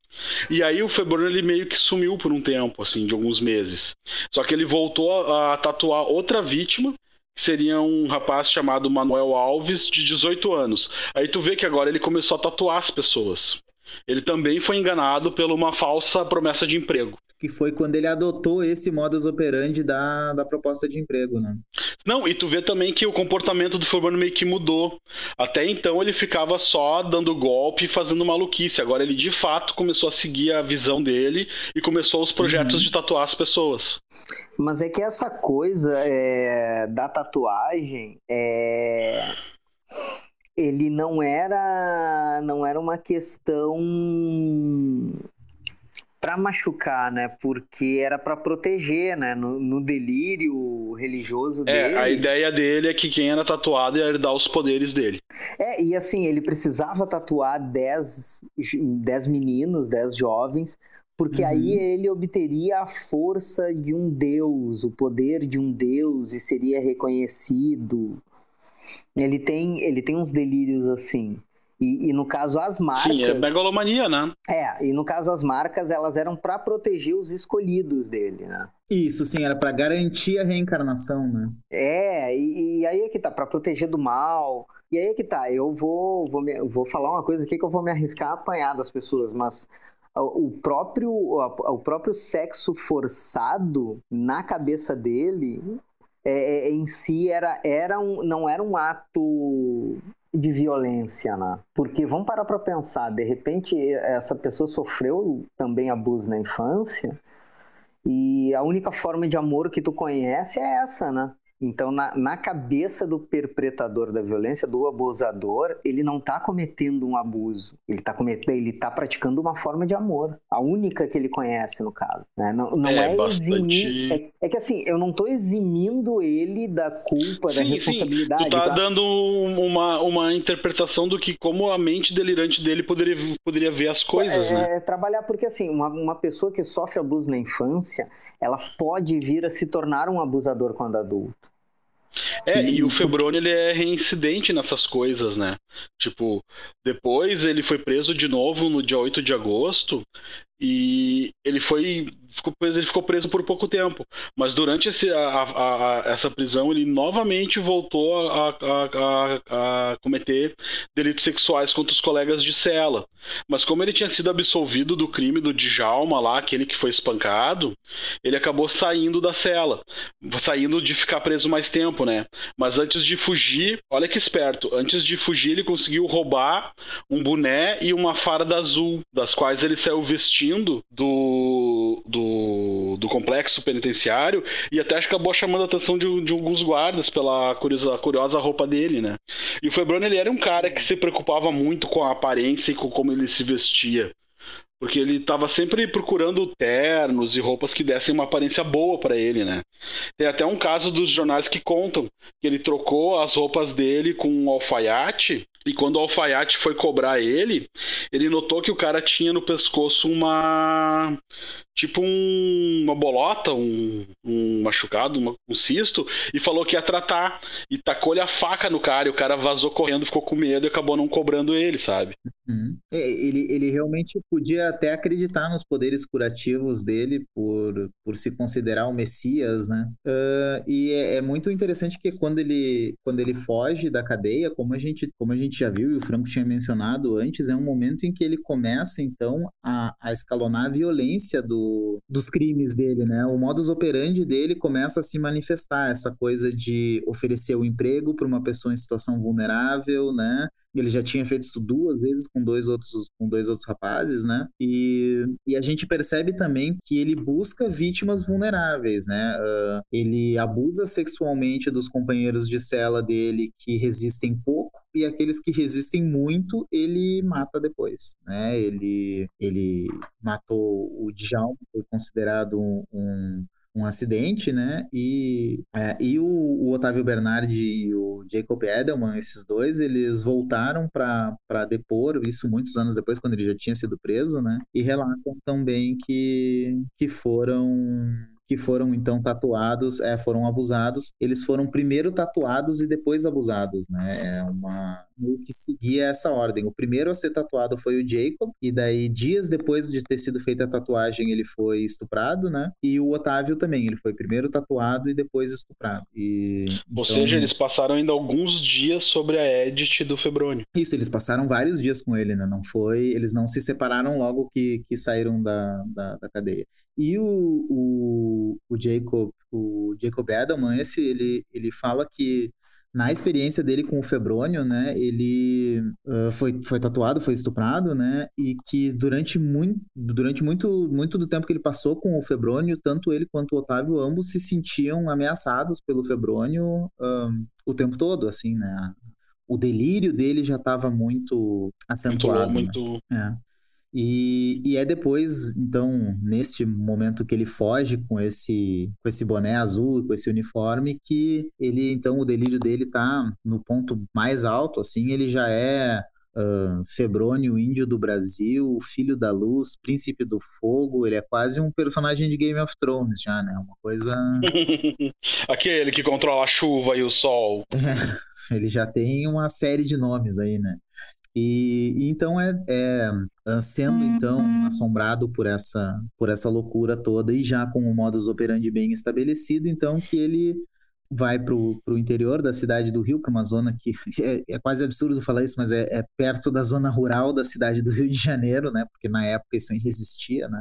E aí o Febrônio ele meio que sumiu por um tempo, assim, de alguns meses. Só que ele voltou a, tatuar outra vítima, que seria um rapaz chamado Manuel Alves, de 18 anos. Aí tu vê que agora ele começou a tatuar as pessoas. Ele também foi enganado por uma falsa promessa de emprego que foi quando ele adotou esse modus operandi da, da proposta de emprego, né? Não, e tu vê também que o comportamento do Furmano meio que mudou. Até então ele ficava só dando golpe e fazendo maluquice. Agora ele de fato começou a seguir a visão dele e começou os projetos uhum. de tatuar as pessoas. Mas é que essa coisa é, da tatuagem é ele não era não era uma questão para machucar, né? Porque era para proteger, né? No, no, delírio religioso é, dele. a ideia dele é que quem era tatuado ia herdar os poderes dele. É, e assim, ele precisava tatuar 10, 10 meninos, 10 jovens, porque uhum. aí ele obteria a força de um deus, o poder de um deus e seria reconhecido. Ele tem, ele tem uns delírios assim. E, e, no caso as marcas. Sim, é megalomania, né? É, e no caso as marcas elas eram para proteger os escolhidos dele, né? Isso, sim, era para garantir a reencarnação, né? É, e, e aí é que tá, para proteger do mal. E aí é que tá, eu vou, vou, me, vou falar uma coisa aqui que eu vou me arriscar a apanhar das pessoas, mas o próprio, o próprio sexo forçado na cabeça dele é, é, em si era, era um, não era um ato de violência, né? Porque vamos parar para pensar, de repente essa pessoa sofreu também abuso na infância e a única forma de amor que tu conhece é essa, né? Então, na, na cabeça do perpetrador da violência, do abusador, ele não está cometendo um abuso. Ele está cometendo, ele tá praticando uma forma de amor. A única que ele conhece, no caso. Né? Não, não é, é bastante... eximir. É, é, que assim, eu não estou eximindo ele da culpa, sim, da responsabilidade. Sim. Tu tá, tá dando uma, uma interpretação do que como a mente delirante dele poderia, poderia ver as coisas, é, né? É trabalhar porque assim, uma, uma pessoa que sofre abuso na infância, ela pode vir a se tornar um abusador quando adulto. É, e o Febrone ele é reincidente nessas coisas, né? Tipo, depois ele foi preso de novo no dia 8 de agosto e ele foi ficou preso, ele ficou preso por pouco tempo. Mas durante esse, a, a, a, essa prisão, ele novamente voltou a, cometer delitos sexuais contra os colegas de cela. Mas como ele tinha sido absolvido do crime do Djalma lá, aquele que foi espancado, ele acabou saindo da cela. Saindo de ficar preso mais tempo, né? Mas antes de fugir, olha que esperto, antes de fugir ele conseguiu roubar um boné e uma farda azul, das quais ele saiu vestindo do, do do, complexo penitenciário e até acho que acabou chamando a atenção de, de alguns guardas pela curiosa, curiosa roupa dele, né? E o Febrone ele era um cara que se preocupava muito com a aparência e com como ele se vestia. Porque ele estava sempre procurando ternos e roupas que dessem uma aparência boa para ele, né? Tem até um caso dos jornais que contam que ele trocou as roupas dele com um alfaiate e quando o alfaiate foi cobrar ele, ele notou que o cara tinha no pescoço uma tipo um, uma bolota, um, um machucado, uma, um cisto, e falou que ia tratar. E tacou-lhe a faca no cara, e o cara vazou correndo, ficou com medo e acabou não cobrando ele, sabe? Uhum. É, ele, ele realmente podia até acreditar nos poderes curativos dele por, por se considerar o Messias, né? Uh, e é, é, muito interessante que quando ele, quando ele foge da cadeia, como a, gente, como a gente já viu e o Franco tinha mencionado antes, é um momento em que ele começa, então, a, a escalonar a violência do dos crimes dele, né? O modus operandi dele começa a se manifestar, essa coisa de oferecer o emprego para uma pessoa em situação vulnerável, né? Ele já tinha feito isso duas vezes com dois outros, com dois outros rapazes, né? E, e a gente percebe também que ele busca vítimas vulneráveis, né? Uh, ele abusa sexualmente dos companheiros de cela dele que resistem pouco e aqueles que resistem muito, ele mata depois, né? Ele, ele matou o Djalma, foi considerado um, um acidente, né? E, é, e o, o, Otávio Bernardi e o Jacob Edelman, esses dois, eles voltaram para depor, isso muitos anos depois, quando ele já tinha sido preso, né? E relatam também que, que foram que foram então tatuados, é, foram abusados, eles foram primeiro tatuados e depois abusados, né? É uma que seguia essa ordem. O primeiro a ser tatuado foi o Jacob, e daí, dias depois de ter sido feita a tatuagem, ele foi estuprado, né? E o Otávio também, ele foi primeiro tatuado e depois estuprado. E, Ou então... seja, eles passaram ainda alguns dias sobre a edit do Febrônio. Isso, eles passaram vários dias com ele, né? Não foi. Eles não se separaram logo que, que saíram da, da, da cadeia. E o, o, o Jacob, o Jacob Edelman, esse, ele, ele fala que na experiência dele com o Febrônio, né, ele uh, foi, foi tatuado, foi estuprado, né, e que durante muito, durante muito, muito do tempo que ele passou com o Febrônio, tanto ele quanto o Otávio, ambos se sentiam ameaçados pelo Febrônio o tempo todo, assim, né, o delírio dele já estava muito acentuado. Muito, né? muito... É. E, e é depois, então, neste momento que ele foge com esse, com esse boné azul, com esse uniforme, que ele, então, o delírio dele tá no ponto mais alto, assim, ele já é uh, Febrônio, índio do Brasil, filho da luz, príncipe do fogo, ele é quase um personagem de Game of Thrones já, né? Uma coisa... Aquele que controla a chuva e o sol. Ele já tem uma série de nomes aí, né? E, e, então é, é, sendo então assombrado por essa por essa loucura toda e já com o modus operandi bem estabelecido, então que ele vai para o interior da cidade do Rio, é uma zona que é, é quase absurdo falar isso, mas é, é, perto da zona rural da cidade do Rio de Janeiro, né? Porque na época isso ainda existia, né?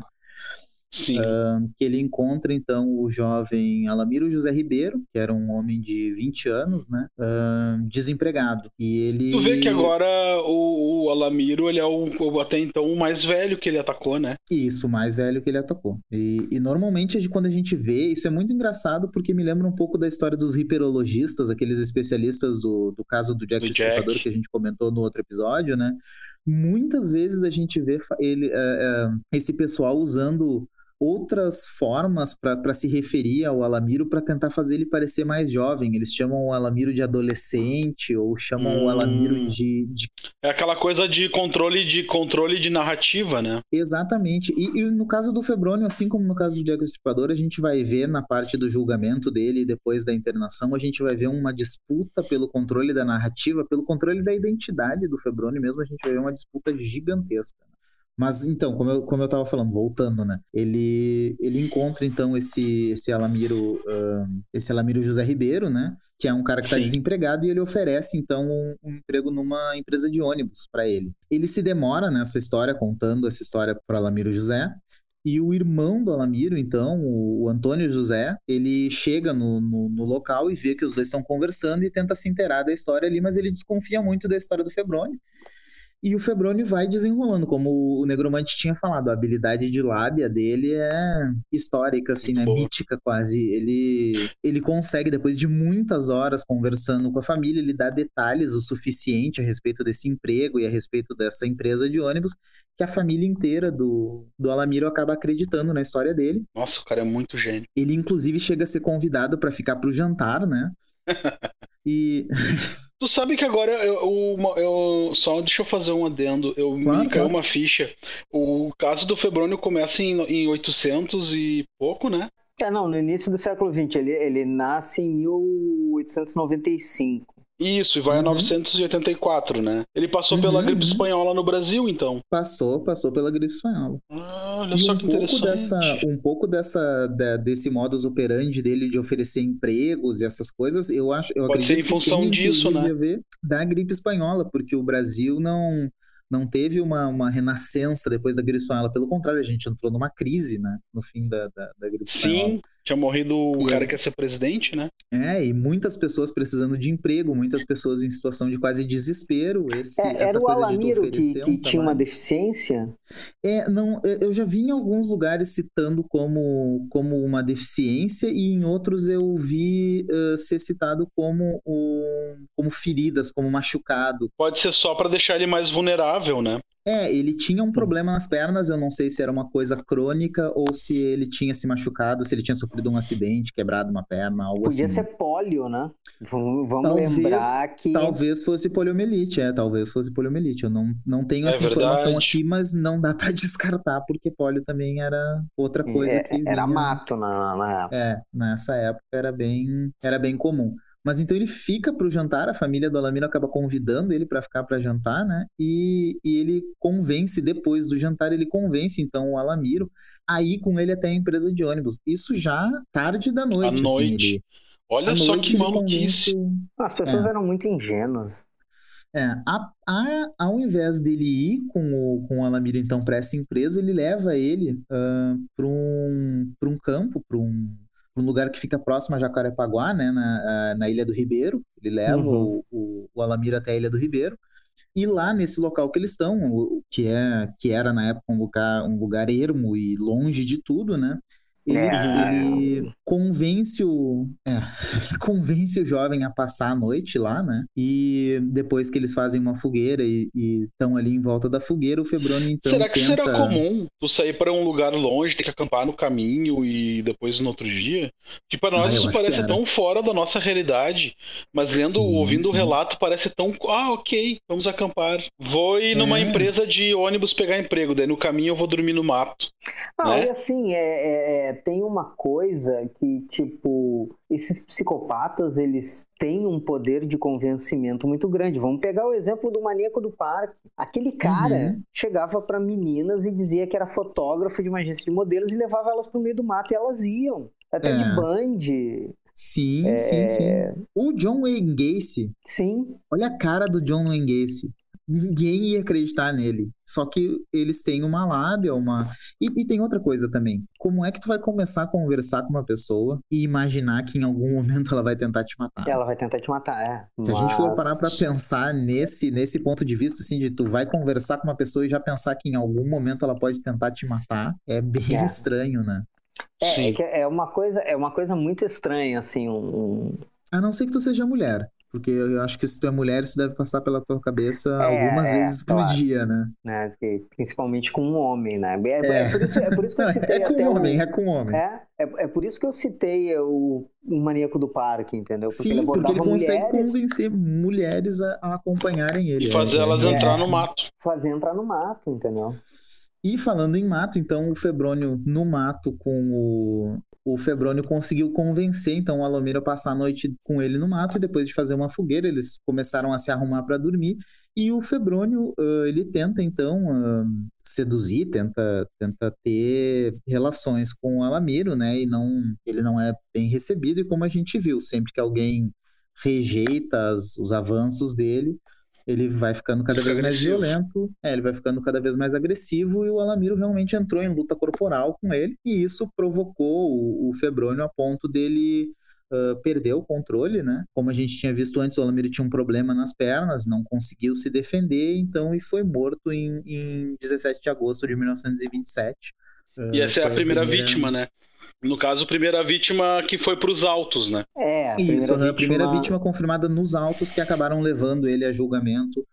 Uh, que ele encontra então o jovem Alamiro José Ribeiro, que era um homem de 20 anos, né? Uh, desempregado. E ele. Tu vê que agora o, o, Alamiro ele é o, até então o mais velho que ele atacou, né? Isso, o mais velho que ele atacou. E, e normalmente quando a gente vê, isso é muito engraçado porque me lembra um pouco da história dos hiperologistas, aqueles especialistas do, do caso do Jack do Stripador que a gente comentou no outro episódio, né? Muitas vezes a gente vê ele, uh, esse pessoal usando outras formas para se referir ao Alamiro para tentar fazer ele parecer mais jovem. Eles chamam o Alamiro de adolescente ou chamam hum. o Alamiro de, de, É aquela coisa de controle de controle de narrativa, né? Exatamente. E, e no caso do Febrônio, assim como no caso do Diego Estripador, a gente vai ver na parte do julgamento dele depois da internação, a gente vai ver uma disputa pelo controle da narrativa, pelo controle da identidade do Febrônio mesmo, a gente vai ver uma disputa gigantesca. Mas então, como eu, como eu tava falando, voltando, né? Ele, ele encontra então esse, esse Alamiro, esse Alamiro José Ribeiro, né? Que é um cara que está desempregado e ele oferece então um, um emprego numa empresa de ônibus para ele. Ele se demora nessa história, contando essa história para Alamiro José. E o irmão do Alamiro, então, o, Antônio José, ele chega no, no, no, local e vê que os dois estão conversando e tenta se inteirar da história ali, mas ele desconfia muito da história do Febrônio. E o Febroni vai desenrolando, como o Negromante tinha falado, a habilidade de lábia dele é histórica, assim, né? Mítica quase. Ele, ele consegue, depois de muitas horas conversando com a família, ele dá detalhes o suficiente a respeito desse emprego e a respeito dessa empresa de ônibus, que a família inteira do, do Alamiro acaba acreditando na história dele. Nossa, o cara é muito gênio. Ele, inclusive, chega a ser convidado para ficar pro jantar, né? e. Tu sabe que agora eu, eu, eu, só deixa eu fazer um adendo. Eu claro, me caiu uma ficha. O caso do Febrônio começa em, em 800 e pouco, né? É, não, no início do século XX. Ele, ele nasce em 1895. Isso, e vai uhum. a 984, né? Ele passou uhum, pela gripe espanhola no Brasil, então. Passou, passou pela gripe espanhola. Ah, olha e só um que interessante. Dessa, um pouco dessa, da, desse modus operandi dele de oferecer empregos e essas coisas, eu acho. Eu Pode ser em função disso, né? Ver da gripe espanhola, porque o Brasil não não teve uma, uma renascença depois da gripe espanhola. Pelo contrário, a gente entrou numa crise, né? No fim da, da, da gripe espanhola. Sim, tinha morrido o cara que ia ser presidente, né? É, e muitas pessoas precisando de emprego, muitas pessoas em situação de quase desespero. Esse, é, era o Alamiro que, que um tinha uma deficiência? É, não, eu já vi em alguns lugares citando como, como uma deficiência e em outros eu vi uh, ser citado como, um, como feridas, como machucado. Pode ser só para deixar ele mais vulnerável, né? É, ele tinha um problema nas pernas, eu não sei se era uma coisa crônica ou se ele tinha se machucado, se ele tinha sofrido um acidente, quebrado uma perna, algo Podia assim. Podia ser pólio, né? Vamos, vamos talvez, lembrar que. Talvez fosse poliomielite, é, talvez fosse poliomielite. Eu não, não tenho é essa verdade. informação aqui, mas não dá para descartar, porque pólio também era outra coisa é, que. Era vinha... mato na, na época. É, nessa época era bem, era bem comum. Mas então ele fica para o jantar, a família do Alamiro acaba convidando ele para ficar para jantar, né? E, e ele convence, depois do jantar, ele convence então o Alamiro a ir com ele até a empresa de ônibus. Isso já tarde da noite. À assim, noite. Ele, Olha só que maluquice. Convence... As pessoas é. eram muito ingênuas. É, a, a, ao invés dele ir com o, com o Alamiro, então, para essa empresa, ele leva ele uh, para um, um campo, para um, um lugar que fica próximo a Jacarepaguá, né, na, na Ilha do Ribeiro. Ele leva uhum. o, o, Alamiro até a Ilha do Ribeiro. E lá nesse local que eles estão, que, é, que era na época um lugar, um lugar ermo e longe de tudo, né? Ele, é. ele convence o é, convence o jovem a passar a noite lá, né? E depois que eles fazem uma fogueira e estão ali em volta da fogueira, o Febrônio então Será que tenta... será comum tu sair para um lugar longe, ter que acampar no caminho e depois no outro dia? Que para nós ah, isso parece tão fora da nossa realidade, mas lendo, sim, ouvindo sim. o relato parece tão ah, OK, vamos acampar. Vou ir numa é. empresa de ônibus pegar emprego, daí no caminho eu vou dormir no mato. Ah, né? e assim, é, é, é tem uma coisa que, tipo, esses psicopatas, eles têm um poder de convencimento muito grande. Vamos pegar o exemplo do maníaco do parque. Aquele cara uhum. chegava para meninas e dizia que era fotógrafo de uma agência de modelos e levava elas pro meio do mato e elas iam. Até é. de band. Sim, é... sim, sim. O John Wayne Gacy. Sim. Olha a cara do John Wayne Gacy ninguém ia acreditar nele. Só que eles têm uma lábia, uma. E, e, tem outra coisa também. Como é que tu vai começar a conversar com uma pessoa e imaginar que em algum momento ela vai tentar te matar? Ela vai tentar te matar, é. Se Mas... a gente for parar pra pensar nesse, nesse ponto de vista, assim, de tu vai conversar com uma pessoa e já pensar que em algum momento ela pode tentar te matar, é bem é. estranho, né? É, é, é, uma coisa, é uma coisa muito estranha, assim, um... A não ser que tu seja mulher. Porque eu acho que se tu é mulher, isso deve passar pela tua cabeça é, algumas é, vezes por claro. dia, né? né? Principalmente com um homem, né? É, é. é por, isso, é por isso que eu citei. é com um homem, é com um homem. É, é, é por isso que eu citei o, o Maníaco do Parque, entendeu? Porque Sim, ele porque ele consegue mulheres... convencer mulheres a, a, acompanharem ele. E fazer elas entrar no mato. Fazer entrar no mato, entendeu? E falando em mato, então o Febrônio no mato com o, o Febrônio conseguiu convencer então o Alomiro a passar a noite com ele no mato e depois de fazer uma fogueira eles começaram a se arrumar para dormir e o Febrônio uh, ele tenta então uh, seduzir, tenta tenta ter relações com o Alamiro, né? E não ele não é bem recebido e como a gente viu sempre que alguém rejeita as, os avanços dele ele vai ficando cada vez mais violento, é, ele vai ficando cada vez mais agressivo e o Alamiro realmente entrou em luta corporal com ele e isso provocou o, o Febrônio a ponto dele uh, perder o controle, né? Como a gente tinha visto antes, o Alamiro tinha um problema nas pernas, não conseguiu se defender, então e foi morto em, em 17 de agosto de 1927. Uh, e essa é a primeira, a primeira vítima, né? No caso, a primeira vítima que foi para os autos, né? É, a Isso, vítima... a primeira vítima confirmada nos autos que acabaram levando ele a julgamento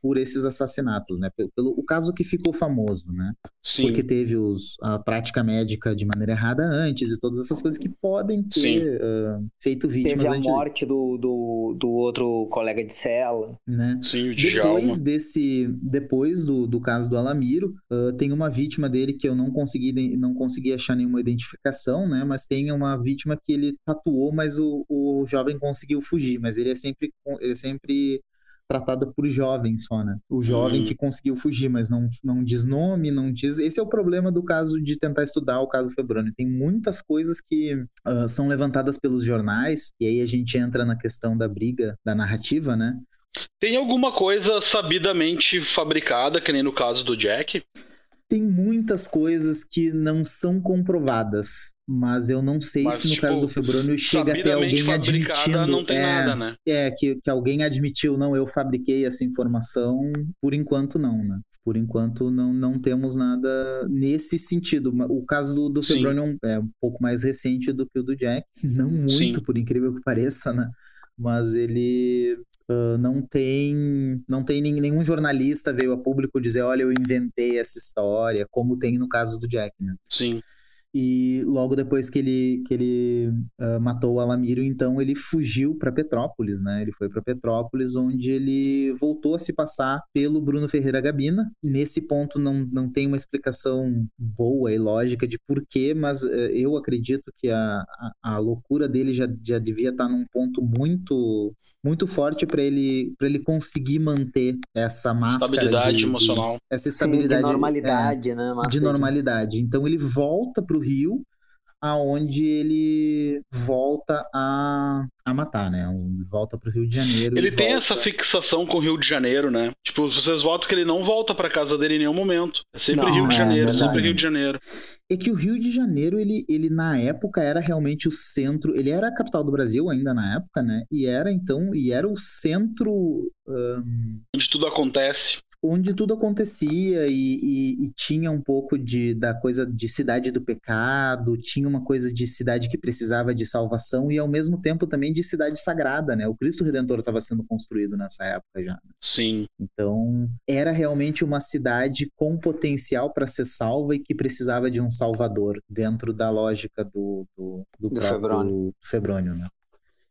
por esses assassinatos, né? Pelo, pelo, o caso que ficou famoso, né? Sim. Porque teve os, a prática médica de maneira errada antes e todas essas coisas que podem ter uh, feito vítimas. Teve a morte do, do, do, outro colega de cela. Né? Sim, o depois desse, depois do, do caso do Alamiro, uh, tem uma vítima dele que eu não consegui, não consegui achar nenhuma identificação, né? Mas tem uma vítima que ele tatuou, mas o, o jovem conseguiu fugir. Mas ele é sempre, ele é sempre tratada por jovens só, né? O jovem uhum. que conseguiu fugir, mas não, não diz nome, não diz. Esse é o problema do caso de tentar estudar o caso Febrônio. Tem muitas coisas que uh, são levantadas pelos jornais, e aí a gente entra na questão da briga, da narrativa, né? Tem alguma coisa sabidamente fabricada, que nem no caso do Jack? Tem muitas coisas que não são comprovadas mas eu não sei mas, se no tipo, caso do Febrônio chega até alguém admitindo não tem é, nada, né? É, que, que alguém admitiu, não, eu fabriquei essa informação, por enquanto não, né? Por enquanto não, não temos nada nesse sentido. O caso do, do Febrônio é um pouco mais recente do que o do Jack, não muito, Sim. por incrível que pareça, né? Mas ele Uh, não tem não tem nenhum jornalista veio a público dizer olha eu inventei essa história como tem no caso do Jack né? sim E logo depois que ele, que ele uh, matou o Alamiro, então ele fugiu para Petrópolis, né? Ele foi para Petrópolis, onde ele voltou a se passar pelo Bruno Ferreira Gabina. Nesse ponto não, não tem uma explicação boa e lógica de porquê, mas uh, eu acredito que a, a, a, loucura dele já, já devia estar num ponto muito muito forte para ele para ele conseguir manter essa máscara estabilidade de, emocional. essa estabilidade Sim, de normalidade é, né máscara de normalidade. Então ele volta para o Rio aonde ele volta a, a matar, né? Volta pro Rio de Janeiro. Ele tem volta... essa fixação com o Rio de Janeiro, né? Tipo, vocês votam que ele não volta para casa dele em nenhum momento. É sempre não, Rio de é Janeiro, sempre Rio de Janeiro. É que o Rio de Janeiro, ele, ele na época era realmente o centro, ele era a capital do Brasil ainda na época, né? E era então, e era o centro um... onde tudo acontece onde tudo acontecia e, e, e, tinha um pouco de, da coisa de cidade do pecado, tinha uma coisa de cidade que precisava de salvação e ao mesmo tempo também de cidade sagrada, né? O Cristo Redentor estava sendo construído nessa época já. Né? Sim. Então era realmente uma cidade com potencial para ser salva e que precisava de um salvador dentro da lógica do do, do, do Febrônio. Febrônio, né?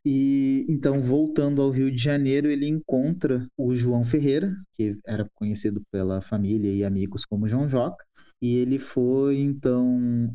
E então, voltando ao Rio de Janeiro, ele encontra o João Ferreira, que era conhecido pela família e amigos como João Joca, e ele foi então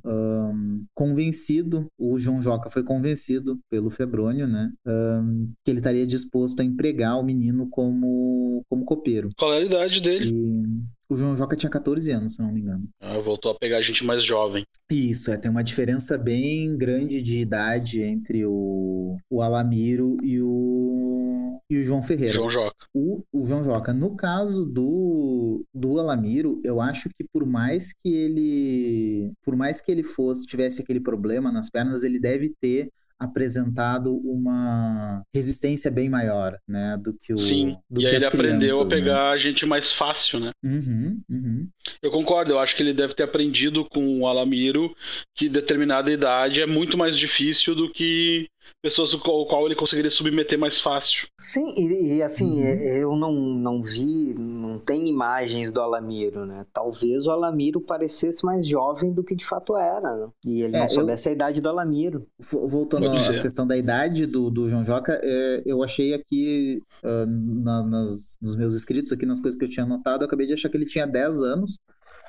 um, convencido, o João Joca foi convencido pelo Febrônio, né, um, que ele estaria disposto a empregar o menino como, como copeiro. Qual era a idade dele? E o João Joca tinha 14 anos, se não me engano. Ah, voltou a pegar gente mais jovem. Isso, é, tem uma diferença bem grande de idade entre o, o Alamiro e o, e o João Ferreira. João Joca. O, o João Joca. No caso do, do Alamiro, eu acho que por mais que ele por mais que ele fosse tivesse aquele problema nas pernas, ele deve ter apresentado uma resistência bem maior, né, do que o Sim, do e aí ele aprendeu a né? pegar né? a gente mais fácil, né? Uhum, uhum. Eu concordo, eu acho que ele deve ter aprendido com o Alamiro que determinada idade é muito mais difícil do que pessoas ao qual ele conseguiria submeter mais fácil. Sim, e, e assim, uhum. eu não, não vi, não tem imagens do Alamiro, né? Talvez o Alamiro parecesse mais jovem do que de fato era, né? E ele é, não soubesse eu... a idade do Alamiro. Voltando à questão da idade do, do João Joca, é, eu achei aqui, uh, na, nas, nos meus escritos, aqui nas coisas que eu tinha anotado, eu acabei de achar que ele tinha 10 anos,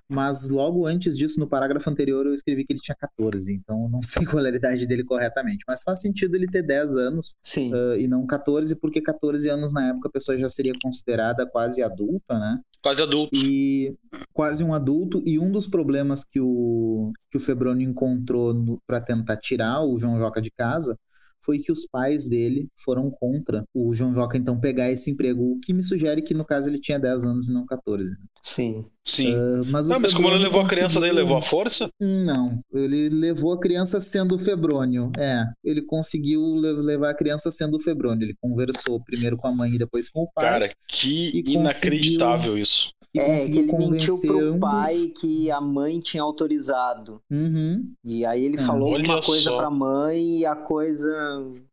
mas logo antes disso, no parágrafo anterior, eu escrevi que ele tinha 14, então não sei qual era a idade dele corretamente. Mas faz sentido ele ter 10 anos uh, e não 14, porque 14 anos na época a pessoa já seria considerada quase adulta, né? Quase adulto. E quase um adulto. E um dos problemas que o, que o Febrônio encontrou para tentar tirar o João Joca de casa foi que os pais dele foram contra o João Joca então pegar esse emprego, o que me sugere que no caso ele tinha 10 anos e não 14. Né? Sim. Sim. Uh, mas, não, mas como ele levou conseguiu... a criança daí, levou a força? Não, ele levou a criança sendo o Febrônio. É, ele conseguiu levar a criança sendo o Febrônio. Ele conversou primeiro com a mãe e depois com o pai. Cara, que inacreditável conseguiu... isso. E é, que ele mentiu pro ambos. pai que a mãe tinha autorizado. Uhum. E aí ele é. falou Olha uma coisa só. pra mãe e a coisa.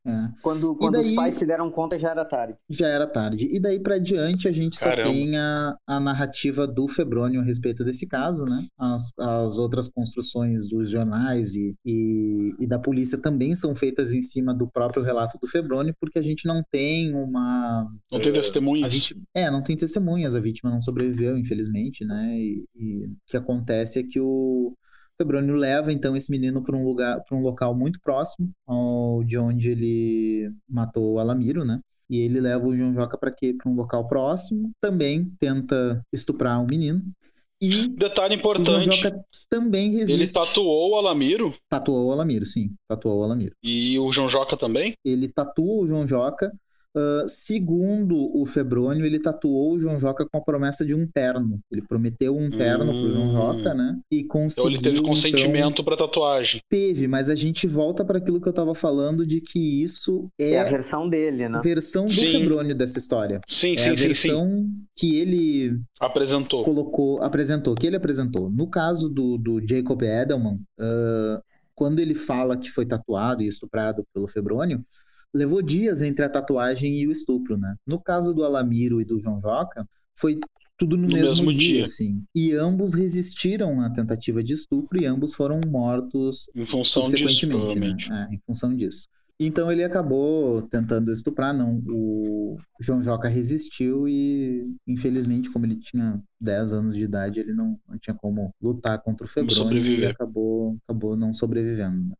É. Quando, quando daí... os pais se deram conta, já era tarde. Já era tarde. E daí pra diante a gente Caramba. só tem a, a narrativa do Febrônio a respeito desse caso, né? As, as outras construções dos jornais e, e, e da polícia também são feitas em cima do próprio relato do Febrônio, porque a gente não tem uma. Não tem testemunhas. É, não tem testemunhas. A vítima não sobreviveu infelizmente, né? E, e o que acontece é que o Febrônio leva então esse menino para um lugar, para um local muito próximo ao, de onde ele matou o Alamiro, né? E ele leva o João Joca para quê? Para um local próximo, também tenta estuprar o menino. E detalhe importante. O João Joca também resiste. Ele tatuou o Alamiro? Tatuou o Alamiro, sim. Tatuou o Alamiro. E o João Joca também? Ele tatua o João Joca Uh, segundo o Febrônio, ele tatuou o João Joca com a promessa de um terno. Ele prometeu um terno hum. pro João Joca, né? E conseguiu. Então ele teve consentimento então... para tatuagem. Teve, mas a gente volta para aquilo que eu tava falando de que isso é, é a versão dele, né? Versão do sim. Febrônio dessa história. Sim, é sim, a versão sim, que ele apresentou. Colocou, apresentou, que ele apresentou. No caso do, do Jacob Edelman, uh, quando ele fala que foi tatuado e estuprado pelo Febrônio, levou dias entre a tatuagem e o estupro, né? No caso do Alamiro e do João Joca, foi tudo no, no mesmo, mesmo, dia, dia, assim. E ambos resistiram à tentativa de estupro e ambos foram mortos em função subsequentemente, disso, né? É, em função disso. Então ele acabou tentando estuprar, não. O João Joca resistiu e, infelizmente, como ele tinha 10 anos de idade, ele não, não tinha como lutar contra o Febrônio e acabou, acabou não sobrevivendo.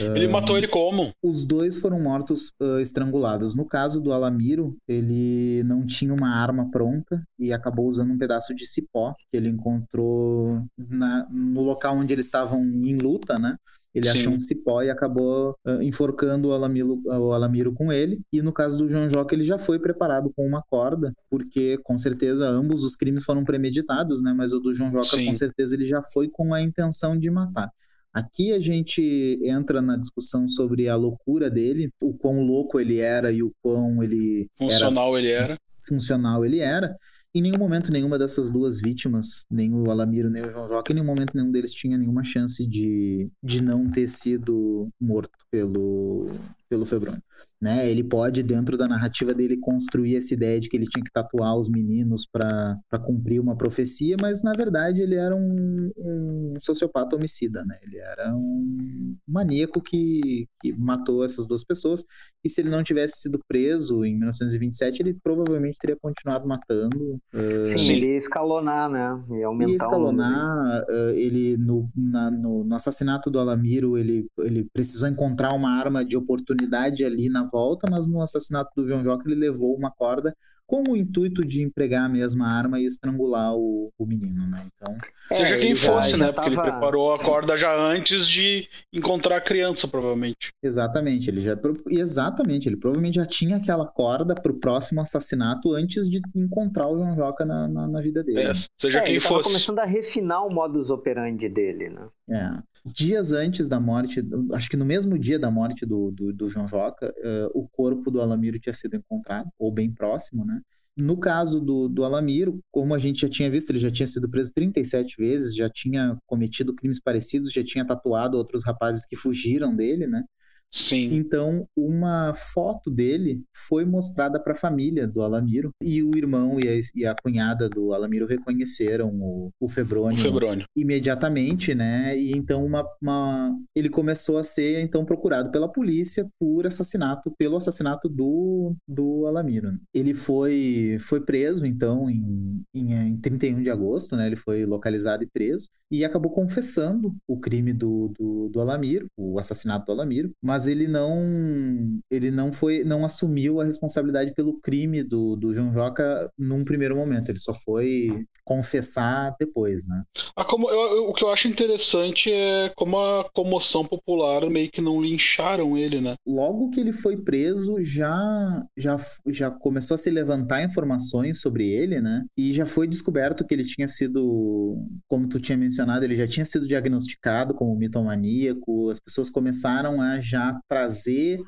Ele uh, matou ele como? Os dois foram mortos uh, estrangulados. No caso do Alamiro, ele não tinha uma arma pronta e acabou usando um pedaço de cipó que ele encontrou na, no local onde eles estavam em luta, né? Ele Sim. achou um cipó e acabou uh, enforcando o Alamiro, o Alamiro com ele. E no caso do João Joca, ele já foi preparado com uma corda, porque com certeza ambos os crimes foram premeditados, né? Mas o do João Joca, Sim. com certeza, ele já foi com a intenção de matar. Aqui a gente entra na discussão sobre a loucura dele, o quão louco ele era e o quão ele funcional era, ele era. Funcional ele era. Em nenhum momento, nenhuma dessas duas vítimas, nem o Alamiro nem o João Joca, em nenhum momento nenhum deles tinha nenhuma chance de, de não ter sido morto pelo, pelo Febrônio. Né? Ele pode, dentro da narrativa dele, construir essa ideia de que ele tinha que tatuar os meninos para cumprir uma profecia, mas na verdade ele era um, um sociopata homicida, né? Ele era um maníaco que, que matou essas duas pessoas. E se ele não tivesse sido preso em 1927, ele provavelmente teria continuado matando. Uh... Sim, ele ia escalonar, né? Ia aumentar. Ia escalonar. Uh, ele, no, na, no, no assassinato do Alamiro, ele, ele precisou encontrar uma arma de oportunidade ali na volta, mas no assassinato do João Joca ele levou uma corda com o intuito de empregar a mesma arma e estrangular o, o menino, né? Então, seja é, quem fosse, já, né? Já Porque tava... ele preparou a corda já antes de encontrar a criança, provavelmente. Exatamente, ele já exatamente, ele provavelmente já tinha aquela corda para o próximo assassinato antes de encontrar o João Joca na, na, na vida dele. É, seja é, quem ele fosse. começando a refinar o modus operandi dele, né? É dias antes da morte, acho que no mesmo dia da morte do, do, do João Joca, uh, o corpo do Alamiro tinha sido encontrado, ou bem próximo, né? No caso do, do Alamiro, como a gente já tinha visto, ele já tinha sido preso 37 vezes, já tinha cometido crimes parecidos, já tinha tatuado outros rapazes que fugiram dele, né? Sim. Então, uma foto dele foi mostrada para a família do Alamiro e o irmão e a, e a cunhada do Alamiro reconheceram o, o, Febrônio, o Febrônio imediatamente, né? E então uma, uma, ele começou a ser então procurado pela polícia por assassinato, pelo assassinato do, do Alamiro. Ele foi, foi preso então em, em, em 31 de agosto, né? Ele foi localizado e preso e acabou confessando o crime do, do, do Alamiro, o assassinato do Alamiro, mas ele não ele não foi não assumiu a responsabilidade pelo crime do, do João Joca num primeiro momento, ele só foi confessar depois, né? Ah, como, eu, eu, o que eu acho interessante é como a comoção popular meio que não lincharam ele, né? Logo que ele foi preso, já já já começou a se levantar informações sobre ele, né? E já foi descoberto que ele tinha sido, como tu tinha mencionado mencionado, ele já tinha sido diagnosticado como mitomaníaco, as pessoas começaram a já trazer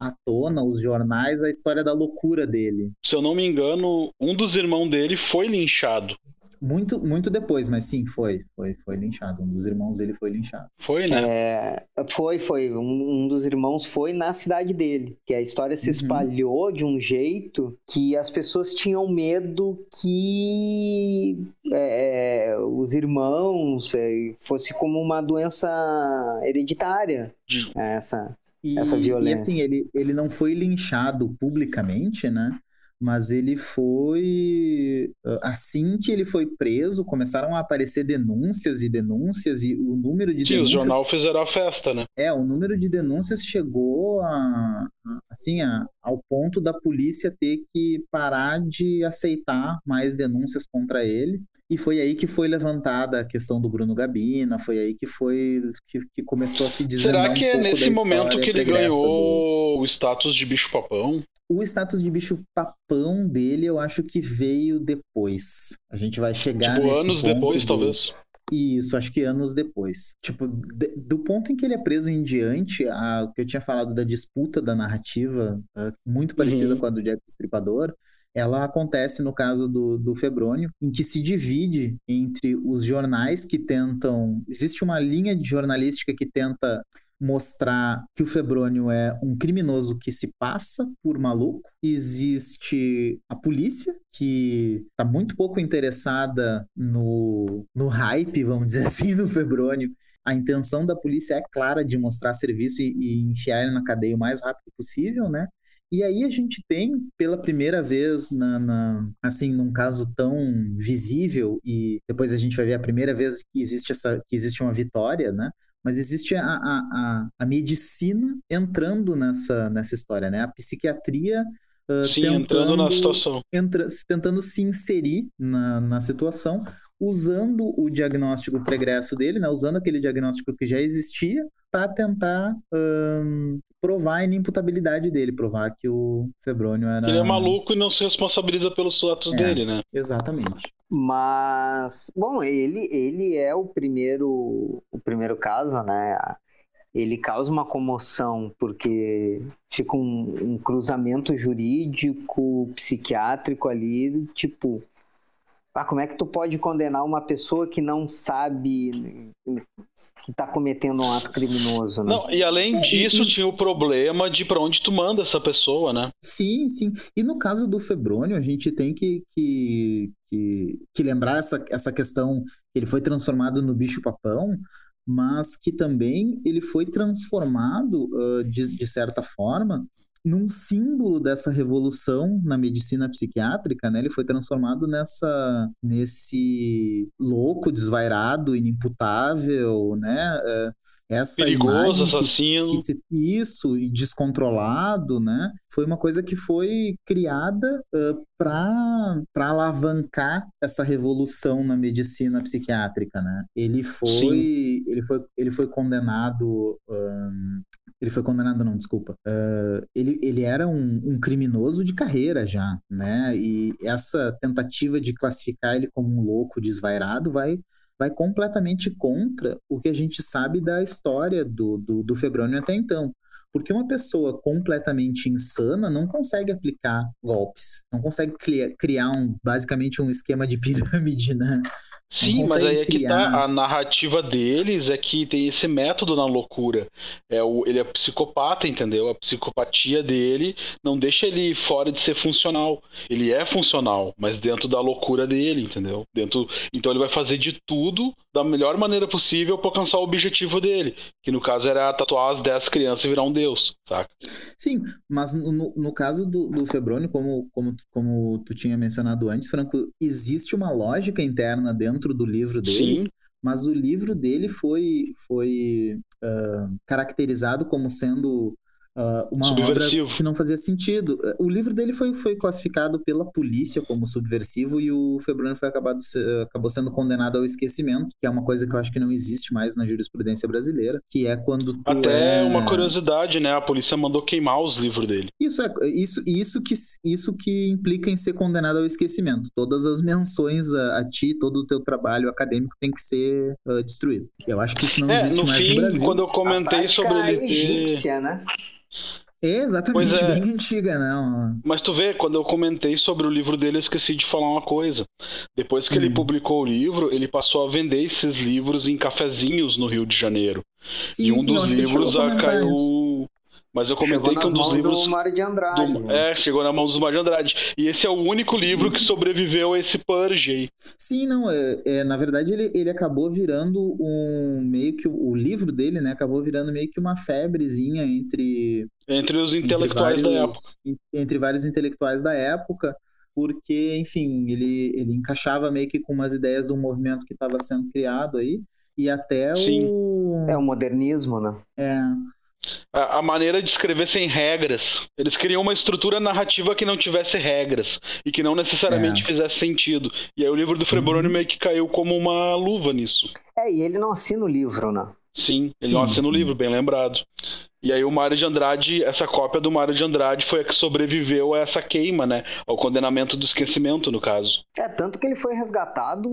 à tona os jornais a história da loucura dele. Se eu não me engano, um dos irmãos dele foi linchado. Muito, muito depois, mas sim, foi, foi, foi linchado. Um dos irmãos dele foi linchado. Foi, né? É, foi, foi. Um, um, dos irmãos foi na cidade dele. Que a história se uhum. espalhou de um jeito que as pessoas tinham medo que é, é os irmãos é, fosse como uma doença hereditária. De... Essa, e, essa violência. E assim, ele, ele não foi linchado publicamente, né? Mas ele foi assim que ele foi preso começaram a aparecer denúncias e denúncias e o número de Sim, denúncias o jornal fizeram a festa né é o número de denúncias chegou a assim a, ao ponto da polícia ter que parar de aceitar mais denúncias contra ele e foi aí que foi levantada a questão do Bruno Gabina, foi aí que foi que, que começou a se dizer. Será que é nesse momento que ele ganhou do... o status de bicho papão? O status de bicho papão dele, eu acho que veio depois. A gente vai chegar tipo, anos depois, do... talvez. Isso, acho que anos depois. Tipo, de, do ponto em que ele é preso em diante, a, que eu tinha falado da disputa da narrativa, uh, muito parecida uhum. com a do Jack Stripador, ela acontece no caso do, do Febrônio, em que se divide entre os jornais que tentam. Existe uma linha de jornalística que tenta mostrar que o Febrônio é um criminoso que se passa por maluco. Existe a polícia, que está muito pouco interessada no, no hype, vamos dizer assim, do Febrônio. A intenção da polícia é clara de mostrar serviço e, e enfiar ele na cadeia o mais rápido possível, né? E aí a gente tem, pela primeira vez, na, na, assim, num caso tão visível, e depois a gente vai ver a primeira vez que existe, essa, que existe uma vitória, né? Mas existe a, a, a, medicina entrando nessa, nessa história, né? A psiquiatria uh, Sim, tentando, entrando na situação. Entra, tentando se inserir na, na situação, usando o diagnóstico pregresso dele, né? Usando aquele diagnóstico que já existia para tentar provar a inimputabilidade dele, provar que o Febrônio era. Ele é maluco e não se responsabiliza pelos atos é, dele, né? Exatamente. Mas, bom, ele, ele é o primeiro, o primeiro caso, né? Ele causa uma comoção porque fica um, um cruzamento jurídico, psiquiátrico ali, tipo, ah, como é que tu pode condenar uma pessoa que não sabe que está cometendo um ato criminoso, né? Não, e além disso, tinha o problema de para onde tu manda essa pessoa, né? Sim, sim. E no caso do Febrônio, a gente tem que, que, que, que lembrar essa, essa questão que ele foi transformado no bicho-papão, mas que também ele foi transformado, uh, de, de certa forma, num símbolo dessa revolução na medicina psiquiátrica, né? Ele foi transformado nessa nesse louco, desvairado, inimputável, né? É, essa perigoso, assassino. Que se, isso, descontrolado, né? Foi uma coisa que foi criada uh, para alavancar essa revolução na medicina psiquiátrica, né? Ele foi, ele foi, ele foi condenado um, ele foi condenado, não, desculpa. Uh, ele, ele era um, um, criminoso de carreira já, né? E essa tentativa de classificar ele como um louco desvairado vai, vai completamente contra o que a gente sabe da história do, do, do Febrônio até então. Porque uma pessoa completamente insana não consegue aplicar golpes, não consegue criar um, basicamente um esquema de pirâmide, né? Sim, mas aí é que tá. A narrativa deles é que tem esse método na loucura. É o, ele é psicopata, entendeu? A psicopatia dele não deixa ele fora de ser funcional. Ele é funcional, mas dentro da loucura dele, entendeu? Dentro, então ele vai fazer de tudo da melhor maneira possível para alcançar o objetivo dele, que no caso era tatuar as 10 crianças e virar um deus, saca? Sim, mas no, no caso do, do Febrônio, como, como, como tu tinha mencionado antes, Franco, existe uma lógica interna dentro do livro dele. Sim. Mas o livro dele foi, foi uh, caracterizado como sendo uh, uma obra que não fazia sentido. O livro dele foi, foi classificado pela polícia como subversivo e o Febrônio foi acabado, acabou sendo condenado ao esquecimento, que é uma coisa que eu acho que não existe mais na jurisprudência brasileira, que é quando Até é... uma curiosidade, né? A polícia mandou queimar os livros dele. Isso é isso, isso que isso que implica em ser condenado ao esquecimento. Todas as menções a, a ti, todo o teu trabalho acadêmico tem que ser uh, destruído. Eu acho que isso não é, existe mais fim, no Brasil. quando eu comentei sobre ele ter... egípcia, né? Exatamente, é. bem antiga, não. Mas tu vê, quando eu comentei sobre o livro dele, eu esqueci de falar uma coisa. Depois que hum. ele publicou o livro, ele passou a vender esses livros em cafezinhos no Rio de Janeiro. Sim, e um sim, dos livros caiu. Mas eu comentei que um dos livros. Do Mário de Andrade. Do... É, chegou na mão do Mário de Andrade. E esse é o único livro que sobreviveu a esse purge aí. Sim, não. É, é, na verdade, ele, ele acabou virando um. Meio que. O livro dele, né? Acabou virando meio que uma febrezinha entre. Entre os intelectuais entre vários, da época. Entre vários intelectuais da época. Porque, enfim, ele, ele encaixava meio que com umas ideias do movimento que estava sendo criado aí. E até Sim. o. É o modernismo, né? É a, maneira de escrever sem regras. Eles queriam uma estrutura narrativa que não tivesse regras e que não necessariamente é. fizesse sentido. E aí o livro do Freboroni uhum. meio que caiu como uma luva nisso. É, e ele não assina o livro, né? Sim, ele sim, não assina sim. o livro, bem lembrado. E aí o Mário de Andrade, essa cópia do Mário de Andrade foi a que sobreviveu a essa queima, né? Ao condenamento do esquecimento, no caso. É, tanto que ele foi resgatado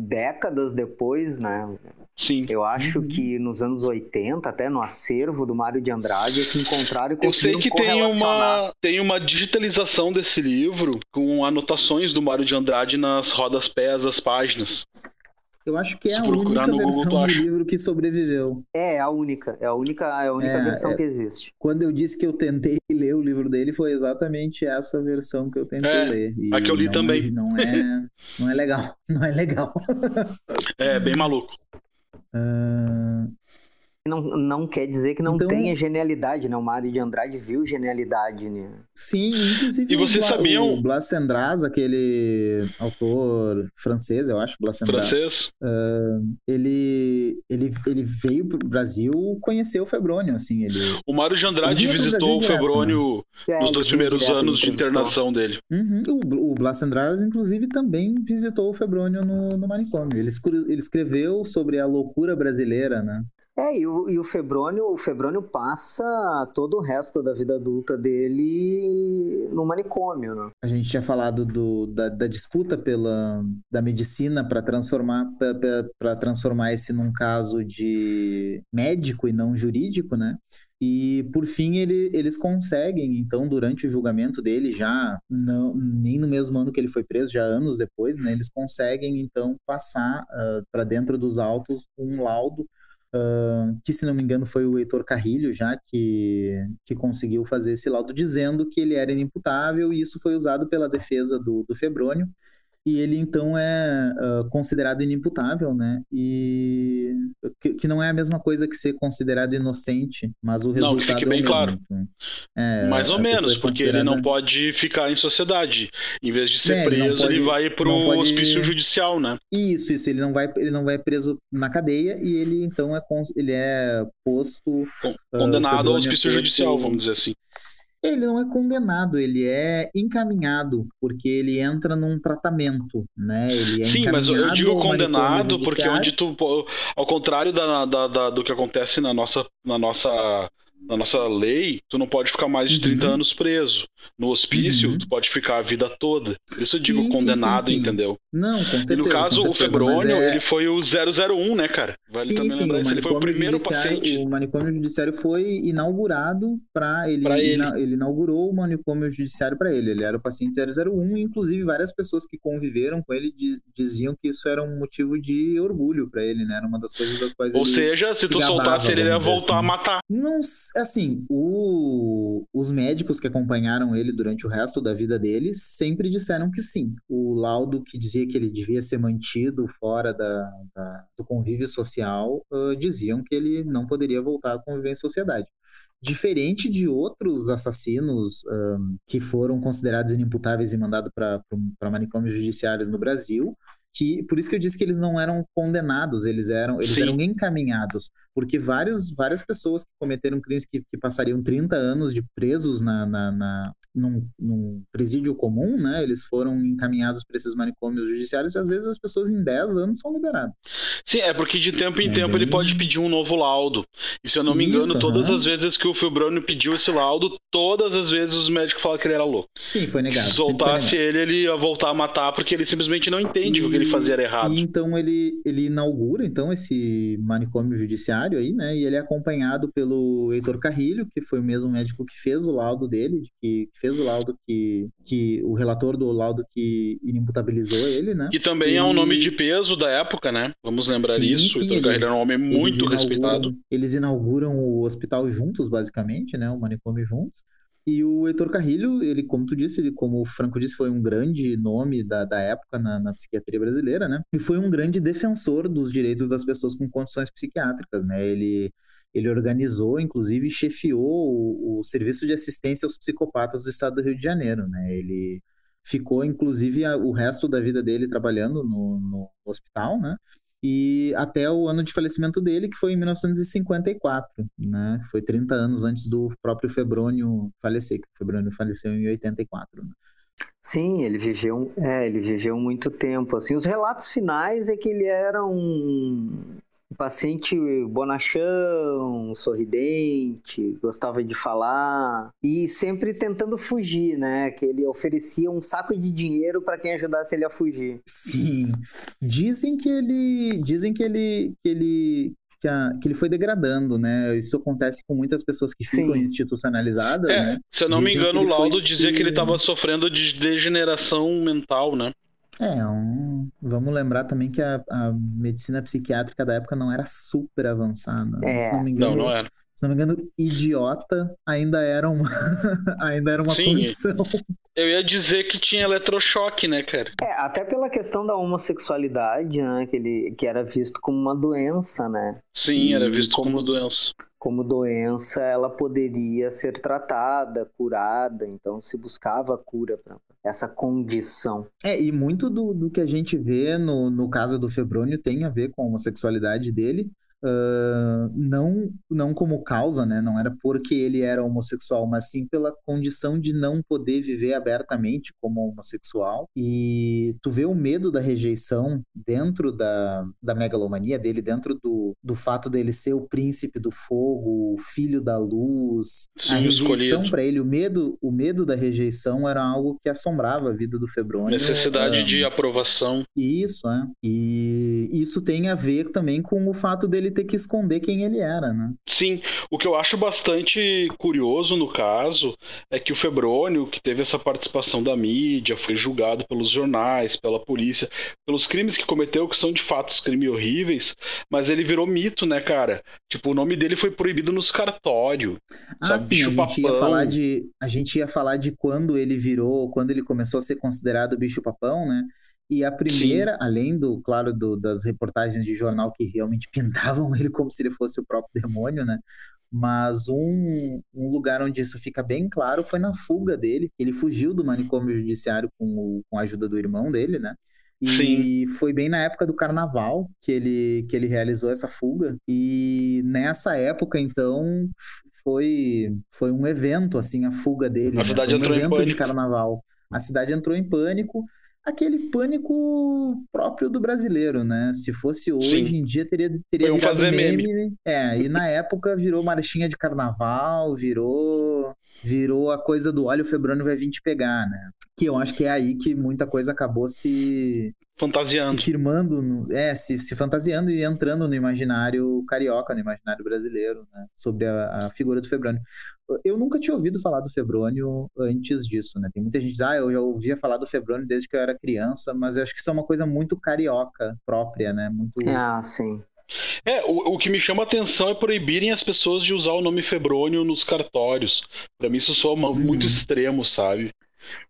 décadas depois, né? Sim. Eu acho uhum. que nos anos 80, até no acervo do Mário de Andrade, é que encontraram e Eu sei que tem uma, tem uma digitalização desse livro com anotações do Mário de Andrade nas rodas pés das páginas. Eu acho que é a única versão Google, do livro que sobreviveu. É, a única. É a única, é a única é, versão é... que existe. Quando eu disse que eu tentei ler o livro dele, foi exatamente essa versão que eu tentei é, ler. E a que eu li não, também. Não é, não é legal. Não é legal. é, bem maluco. Uh, não, não quer dizer que não então, tenha genialidade, né? O Mário de Andrade viu genialidade, né? Sim, inclusive e vocês o, sabiam... o Blas Sandras, aquele autor francês, eu acho, Blas Sandras. Francês. Uh, ele, ele, ele veio pro Brasil conhecer o Febrônio, assim, ele... O Mário de Andrade visitou o Febrônio né? nos é, dois primeiros anos de internação dele. Uhum. O, o Blas Sandras, inclusive, também visitou o Febrônio no, no manicômio. Ele, ele escreveu sobre a loucura brasileira, né? É, e o, e o Febrônio, o Febrônio passa todo o resto da vida adulta dele no manicômio, né? A gente tinha falado do, da, da disputa pela da medicina para transformar para transformar esse num caso de médico e não jurídico, né? E por fim ele, eles conseguem, então, durante o julgamento dele, já não, nem no mesmo ano que ele foi preso, já anos depois, né, eles conseguem então passar uh, para dentro dos autos um laudo Uh, que se não me engano foi o Heitor Carrilho já que, que conseguiu fazer esse laudo dizendo que ele era inimputável e isso foi usado pela defesa do, do Febrônio e ele então é uh, considerado inimputável, né? E que, que, não é a mesma coisa que ser considerado inocente, mas o resultado não, que fique bem é claro. É, Mais ou menos, é porque ele não pode ficar em sociedade. Em vez de ser é, preso, ele, pode, ele vai para o pode... hospício judicial, né? Isso, isso. Ele não vai, ele não vai preso na cadeia e ele então é ele é posto condenado uh, ao hospício judicial, vamos dizer assim. Ele não é condenado, ele é encaminhado, porque ele entra num tratamento, né? Ele é Sim, mas eu digo condenado porque onde tu, ao contrário da, da, da, do que acontece na nossa, na nossa na nossa lei, tu não pode ficar mais de uhum. 30 anos preso. No hospício, uhum. tu pode ficar a vida toda. Por isso eu digo sim, condenado, sim, sim, entendeu? Não, com certeza. E no caso, certeza, o Febrônio, é... ele foi o 001, né, cara? Vale sim, também lembrar isso. Ele foi o primeiro paciente. O manicômio judiciário foi inaugurado para ele, ele. Ina... ele inaugurou o manicômio judiciário para ele. Ele era o paciente 001 e, inclusive, várias pessoas que conviveram com ele diziam que isso era um motivo de orgulho para ele, né? Era uma das coisas das quais Ou ele seja, se, se tu gabava, soltasse, ele ia voltar assim. a matar. Não, assim, o... os médicos que acompanharam ele durante o resto da vida dele sempre disseram que sim. O laudo que dizia que ele devia ser mantido fora da, da do convívio social uh, diziam que ele não poderia voltar a conviver em sociedade. Diferente de outros assassinos um, que foram considerados inimputáveis e mandados para manicômios judiciários no Brasil, que por isso que eu disse que eles não eram condenados, eles eram eles eram encaminhados, porque vários, várias pessoas que cometeram crimes que, que passariam 30 anos de presos na, na, na num, num, presídio comum, né? Eles foram encaminhados para esses manicômios judiciários e às vezes as pessoas em 10 anos são liberadas. Sim, é porque de tempo em é tempo bem... ele pode pedir um novo laudo. E se eu não me engano, Isso, todas as vezes que o Filbrano pediu esse laudo, todas as vezes os médicos falaram que ele era louco. Sim, foi negado. Se soltasse ele, ele ia voltar a matar porque ele simplesmente não entende e... o que ele fazia era errado. E então ele, ele inaugura então esse manicômio judiciário aí, né? E ele é acompanhado pelo Heitor Carrilho, que foi o mesmo médico que fez o laudo dele, que fez o laudo que, que o relator do laudo que inimputabilizou ele, né? Que também e... é um nome de peso da época, né? Vamos lembrar sim, isso. Sim, Heitor Carrilho era um homem muito respeitado. Eles inauguram o hospital juntos, basicamente, né? O manicômio juntos. E o Heitor Carrilho, ele, como tu disse, ele, como o Franco disse, foi um grande nome da, da época na, na, psiquiatria brasileira, né? E foi um grande defensor dos direitos das pessoas com condições psiquiátricas, né? Ele, ele organizou, inclusive, chefiou o, o Serviço de Assistência aos Psicopatas do Estado do Rio de Janeiro, né? Ele ficou, inclusive, a, o resto da vida dele trabalhando no, no hospital, né? e até o ano de falecimento dele, que foi em 1954, né? Foi 30 anos antes do próprio Febrônio falecer, que o Febrônio faleceu em 84. Né? Sim, ele viveu, é, ele viveu muito tempo. Assim, os relatos finais é que ele era um um paciente bonachão, sorridente, gostava de falar e sempre tentando fugir, né? Que ele oferecia um saco de dinheiro para quem ajudasse ele a fugir. Sim. Dizem que ele, dizem que ele, que ele que, a, que, ele foi degradando, né? Isso acontece com muitas pessoas que ficam Sim. institucionalizadas, é, né? Se eu não Dizem me engano, o laudo dizia que ele estava sofrendo de degeneração mental, né? É, um vamos lembrar também que a, a medicina psiquiátrica da época não era super avançada. É. Se não me engano, Não, não era. se não me engano, idiota ainda era uma, ainda era uma Sim. condição. Eu ia dizer que tinha eletrochoque, né, cara? É, até pela questão da homossexualidade, né? Que, ele, que era visto como uma doença, né? Sim, era E visto como- como doença. Como doença, ela poderia ser tratada, curada, então se buscava a cura para essa condição. É, e muito do, do que a gente vê no, no caso do Febrônio tem a ver com a homossexualidade dele. Ah, não, não como causa, né? Não era porque ele era homossexual, mas sim pela condição de não poder viver abertamente como homossexual. E tu vê o medo da rejeição dentro da, da megalomania dele, dentro do, do fato dele ser o príncipe do fogo, o filho da luz, Sim, a rejeição para ele, o medo, o medo da rejeição era algo que assombrava a vida do Febrônio. Necessidade de aprovação. isso, é. E isso tem a ver também com o fato dele ter que esconder quem ele era, né? Sim, o que eu acho bastante curioso no caso é que o Febrônio, que teve essa participação da mídia, foi julgado pelos jornais, pela polícia, pelos crimes que cometeu, que são de fato crimes horríveis, mas ele virou mito, né, cara? Tipo, o nome dele foi proibido nos cartórios. Ah, Sabe, sim, a gente ia falar de a gente ia falar de quando ele virou, quando ele começou a ser considerado bicho papão, né? E a primeira, além do, claro, do- das reportagens de jornal que realmente pintavam ele como se ele fosse o próprio demônio, né? Mas um, um lugar onde isso fica bem claro foi na fuga dele. Ele fugiu do manicômio judiciário com, o- com a ajuda do irmão dele, né? E Sim. foi bem na época do carnaval que ele, que ele realizou essa fuga. E nessa época, então, foi, foi um evento, assim, a fuga dele. A né? cidade Foi um entrou em evento de pânico. carnaval. A cidade entrou em pânico. Aquele pânico próprio do brasileiro, né? Se fosse hoje Sim. em dia, teria, teria Foi um fazer meme. meme. É, e na época virou marchinha de carnaval, virou virou a coisa do olha, o Febrônio vai vir te pegar, né? Que eu acho que é aí que muita coisa acabou se, se Fantasiando. firmando, no- é, se, se fantasiando e entrando no imaginário carioca, no imaginário brasileiro, né? Sobre a, a figura do Febrônio. Eu nunca tinha ouvido falar do Febrônio antes disso, né? Tem muita gente que diz, ah, eu já ouvia falar do Febrônio desde que eu era criança, mas eu acho que isso é uma coisa muito carioca própria, né? Muito... Ah, sim. É, o, o que me chama a atenção é proibirem as pessoas de usar o nome Febrônio nos cartórios. Pra mim isso soa uma- Uhum. muito extremo, sabe?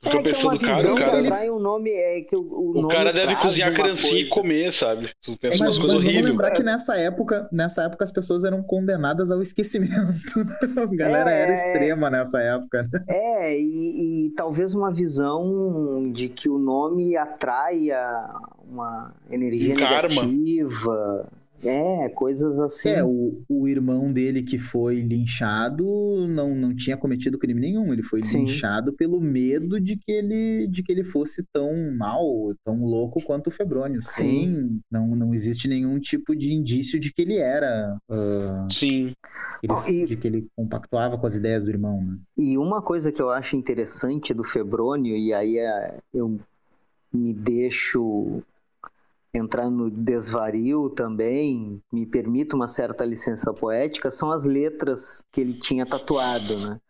Porque é que é pensando, uma cara, o cara, um nome, é que o, o, o nome cara deve cozinhar a criancinha e comer, sabe? Tu pensa Mas, umas mas coisas vamos horríveis. lembrar que nessa época, nessa época as pessoas eram condenadas ao esquecimento. A galera É, era é. extrema nessa época. É, e, e talvez uma visão de que o nome atraia uma energia Um karma. É, coisas assim. É, o, o irmão dele que foi linchado não, não tinha cometido crime nenhum. Ele foi Sim. linchado pelo medo de que ele, de que ele fosse tão mal, tão louco quanto o Febrônio. Sim. Sem, não, não existe nenhum tipo de indício de que ele era, ah, Sim. ele- Bom, e- de que ele compactuava com as ideias do irmão, né? E uma coisa que eu acho interessante do Febrônio, e aí é, eu me deixo entrar no desvario também, me permito uma certa licença poética, são as letras que ele tinha tatuado, né?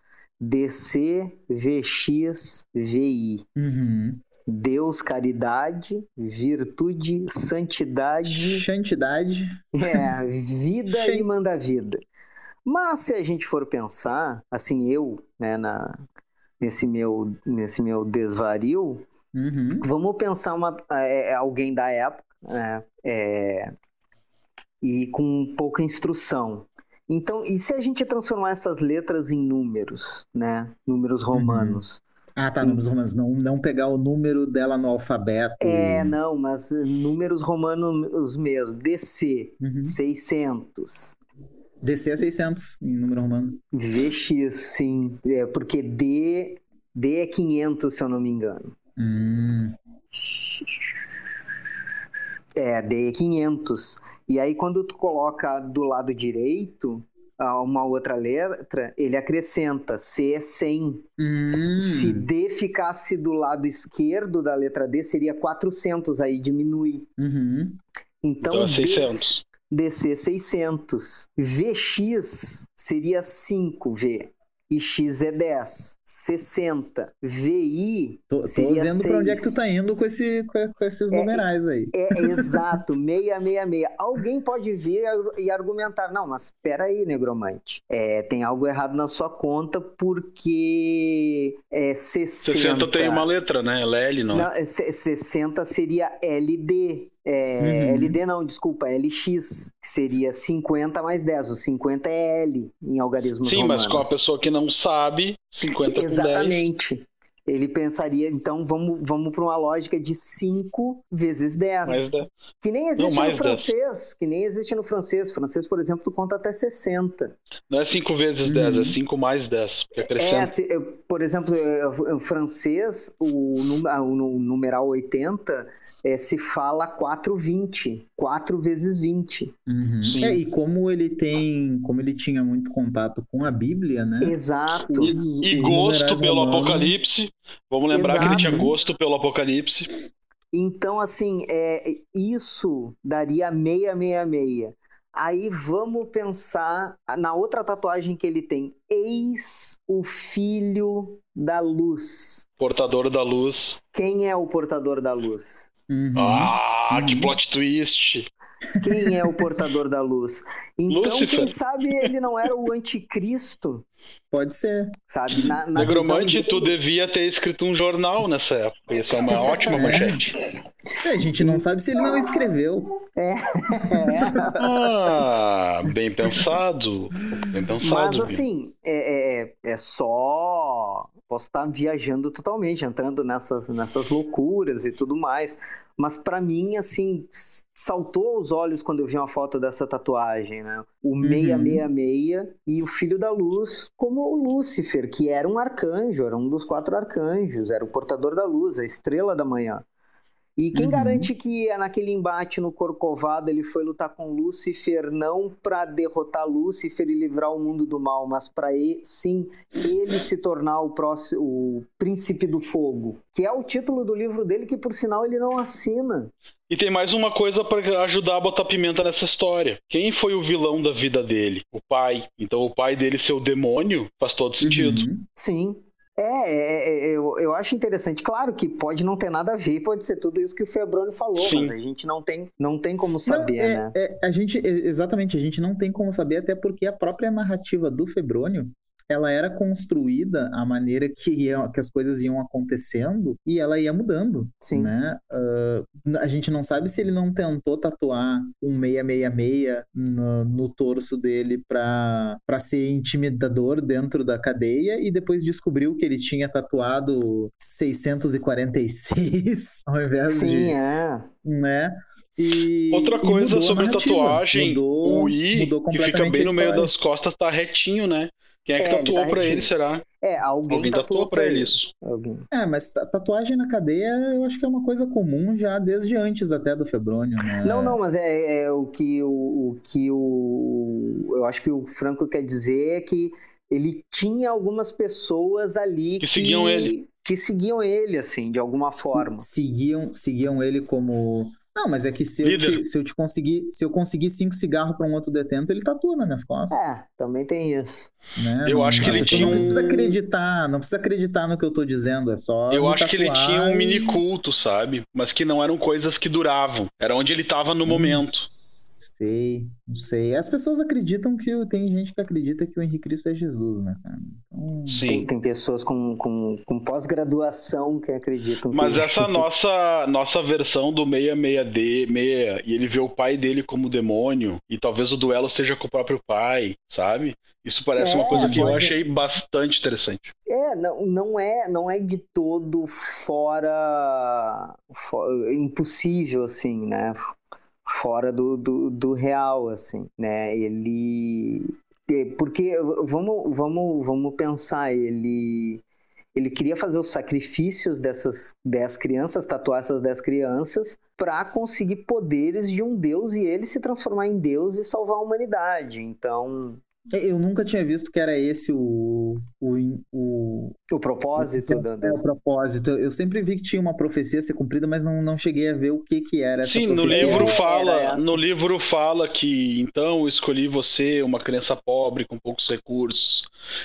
DC, VX, VI. Uhum. Deus, caridade, virtude, santidade, Santidade. é, vida e manda vida. Mas se a gente for pensar, assim, eu, né, na, nesse, meu, nesse meu desvario, Uhum. vamos pensar uma, é, é, alguém da época, né, é, e com pouca instrução. Então, e se a gente transformar essas letras em números, né, números romanos? Ah, tá, números romanos. Não, não pegar o número dela no alfabeto. É, não, mas números romanos mesmo. DC, Uhum. 600. DC é 600 em número romano. VX, sim. É, porque D, D é 500, se eu não me engano. Hum. É, D é 500. E aí, quando tu coloca do lado direito uma outra letra, ele acrescenta. C é 100. Hum. Se D ficasse do lado esquerdo da letra D, seria 400. Aí diminui. Uhum. Então, Então é 600. DC 600. VX seria 5V. E X é 10. 60. VI tô, tô seria vendo 6. pra onde é que tu tá indo com, esse, com, esses É, numerais aí. É, exato, 666. Alguém pode vir e argumentar, não, mas espera aí, negromante. É, tem algo errado na sua conta porque é 60. 60 tem uma letra, né? LL, não. Não, é se- 60 seria LD. É, Uhum. LD não, desculpa, LX, que seria 50 mais 10. O 50 é L em algarismos Sim, mas romanos. com a pessoa que não sabe, 50 com 10. Exatamente. Ele pensaria, então vamos, vamos para uma lógica de 5 vezes 10. Mais 10. Que nem existe mais no francês. Que nem existe no francês. O francês, por exemplo, tu conta até 60. Não é 5 vezes Uhum. 10, é 5 mais 10. Porque É, se, eu- por exemplo, o francês, o, o nu- numeral 80 é, se fala 420. 4 vezes 20. Uhum. É, e como ele tem, como ele tinha muito contato com a Bíblia, né? Exato. E, Todos e os gosto pelo romanos. Apocalipse. Vamos lembrar que ele Exato. tinha gosto pelo Apocalipse. Então, assim, é, isso daria 666. Aí vamos pensar na outra tatuagem que ele tem. Eis o filho da luz. Portador da luz. Quem é o portador da luz? Uhum. Ah, que Uhum. plot twist. Quem é o portador da luz? Então, Lúcifer. quem sabe ele não era o anticristo, Pode ser. sabe? Na, na Negromante, tu devia ter escrito um jornal nessa época. Isso é uma ótima manchete. É, a gente não sabe se ele não escreveu. É. Ah, bem pensado. Bem pensado. Mas assim, é, é, é só. Posso estar viajando totalmente, entrando nessas, nessas loucuras e tudo mais. Mas pra mim, assim, saltou aos olhos quando eu vi uma foto dessa tatuagem, né? O 666 e o Filho da Luz, como o Lúcifer, que era um arcanjo, era um dos quatro arcanjos, era o portador da luz, a estrela da manhã. E quem Uhum. garante que é naquele embate no Corcovado ele foi lutar com Lúcifer não para derrotar Lúcifer e livrar o mundo do mal, mas para sim ele se tornar o próximo o príncipe do fogo, que é o título do livro dele que por sinal ele não assina. E tem mais uma coisa pra ajudar a botar pimenta nessa história. Quem foi o vilão da vida dele? O pai. Então o pai dele ser o demônio faz todo sentido. Uhum. Sim. É, é, é, eu, eu acho interessante. Claro que pode não ter nada a ver, pode ser tudo isso que o Febroni falou, Sim. mas a gente não tem, não tem como Não, saber, é- né? é- a gente, é, exatamente, a gente não tem como saber, até porque a própria narrativa do Febrônio, ela era construída à maneira que, ia- que as coisas iam acontecendo e ela ia mudando, Sim. né? Ah, a gente não sabe se ele não tentou tatuar um 666 no, no torso dele para ser intimidador dentro da cadeia e depois descobriu que ele tinha tatuado 646 ao invés Sim, de é. né? E, Outra coisa a sobre narrativa. tatuagem, mudou, o I, mudou que fica completamente bem a no meio das costas, tá retinho, né? Quem é que É, ele tatuou tá pra ele, será? É, alguém, Alguém tatuou pra ele isso. Alguém. É, mas ta- tatuagem na cadeia eu acho que é uma coisa comum já desde antes até do Febrônio, né? Não, não, mas é, é o que o, o que o eu acho que o Franco quer dizer é que ele tinha algumas pessoas ali Que seguiam ele. que seguiam ele assim, de alguma Se- forma. Seguiam, seguiam ele como. Não, mas é que se eu, te- se eu te conseguir, se eu conseguir cinco cigarros pra um outro detento, ele tatua nas minhas costas. É, também tem isso. Né? Eu Não- acho que ele tinha não precisa acreditar, não precisa acreditar no que eu tô dizendo, é só. Eu acho que ele tinha um mini culto, sabe? Mas que não eram coisas que duravam. Era onde ele tava no momento. Sei, não sei. As pessoas acreditam que tem gente que acredita que o Henrique Cristo é Jesus, né, cara? Então, Tem, Sim. tem pessoas com, com, com pós-graduação que acreditam que Mas ele- essa nossa nossa versão do 66D, 6, e ele vê o pai dele como demônio, e talvez o duelo seja com o próprio pai, sabe? Isso parece uma É, coisa que eu pode- achei bastante interessante. É, não, não é, não é de todo fora, fo- impossível assim, né? Fora do, do, do real, assim, né? Ele, é, porque vamos, vamos, vamos pensar, ele, ele queria fazer os sacrifícios dessas dez crianças, tatuar essas dez crianças, para conseguir poderes de um deus e ele se transformar em deus e salvar a humanidade. Então Eu nunca tinha visto que era esse o. O, o, o propósito? O, é, o propósito. Eu sempre vi que tinha uma profecia a ser cumprida, mas não, não cheguei a ver o que, que era essa Sim, profecia. no livro fala, no livro fala que então eu escolhi você, uma criança pobre com poucos recursos.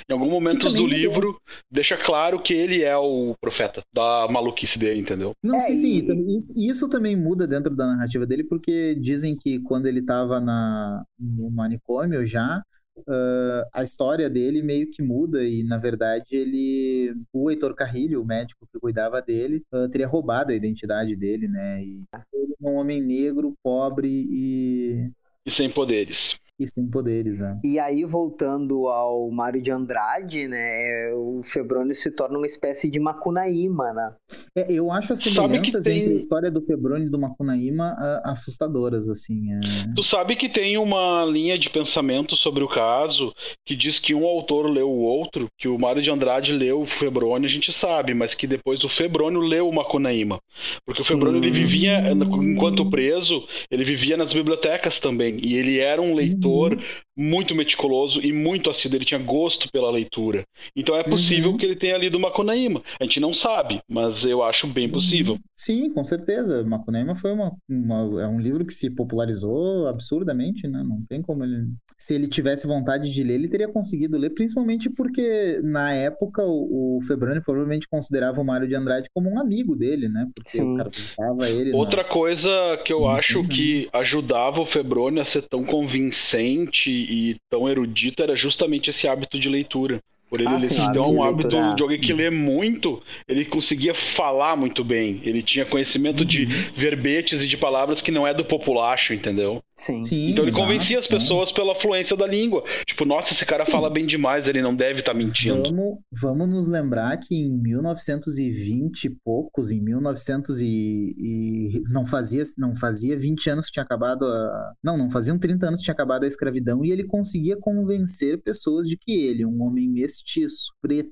Em algum momento do livro deixa claro que ele é o profeta da maluquice dele, entendeu? Não, é, sim, sim. E... Isso, isso também muda dentro da narrativa dele, porque dizem que quando ele estava no manicômio já, uh, a história dele meio que muda e, na verdade, ele. O Heitor Carrilho, o médico que cuidava dele, uh, teria roubado a identidade dele, né? E ele é um homem negro, pobre e. E sem poderes e sem poderes, né? E aí, voltando ao Mário de Andrade, né, o Febrônio se torna uma espécie de Macunaíma, né? É, eu acho as semelhanças tem... entre a história do Febrônio e do Macunaíma uh, assustadoras, assim. É... Tu sabe que tem uma linha de pensamento sobre o caso que diz que um autor leu o outro, que o Mário de Andrade leu o Febrônio, a gente sabe, mas que depois o Febrônio leu o Macunaíma. Porque o Febrônio, hum... ele vivia, enquanto preso, ele vivia nas bibliotecas também, e ele era um leitor leitor muito meticuloso e muito assíduo. Ele tinha gosto pela leitura. Então é possível uhum. que ele tenha lido Macunaíma. A gente não sabe, mas eu acho bem possível. Sim, com certeza. Macunaíma foi uma, uma, é um livro que se popularizou absurdamente, né? Não tem como ele. Se ele tivesse vontade de ler, ele teria conseguido ler, principalmente porque na época o, o Febrani provavelmente considerava o Mário de Andrade como um amigo dele, né? Porque Sim. o cara visitava ele. Outra na... coisa que eu uhum. acho que ajudava o Febroni a ser tão convincente e tão erudito era justamente esse hábito de leitura. Por ele, ah, ele sim, ter um hábito de, de alguém que lê muito, ele conseguia falar muito bem. Ele tinha conhecimento uhum. de verbetes e de palavras que não é do populacho, entendeu? Sim. sim então ele convencia as pessoas pela fluência da língua. Tipo, nossa, esse cara sim. fala bem demais, ele não deve estar tá mentindo. Vamos, vamos nos lembrar que em 1920 e poucos, em 1900 e, e, não fazia não fazia 20 anos que tinha acabado a, não, não faziam 30 anos que tinha acabado a escravidão e ele conseguia convencer pessoas de que ele, um homem mestiço mestiço, preto.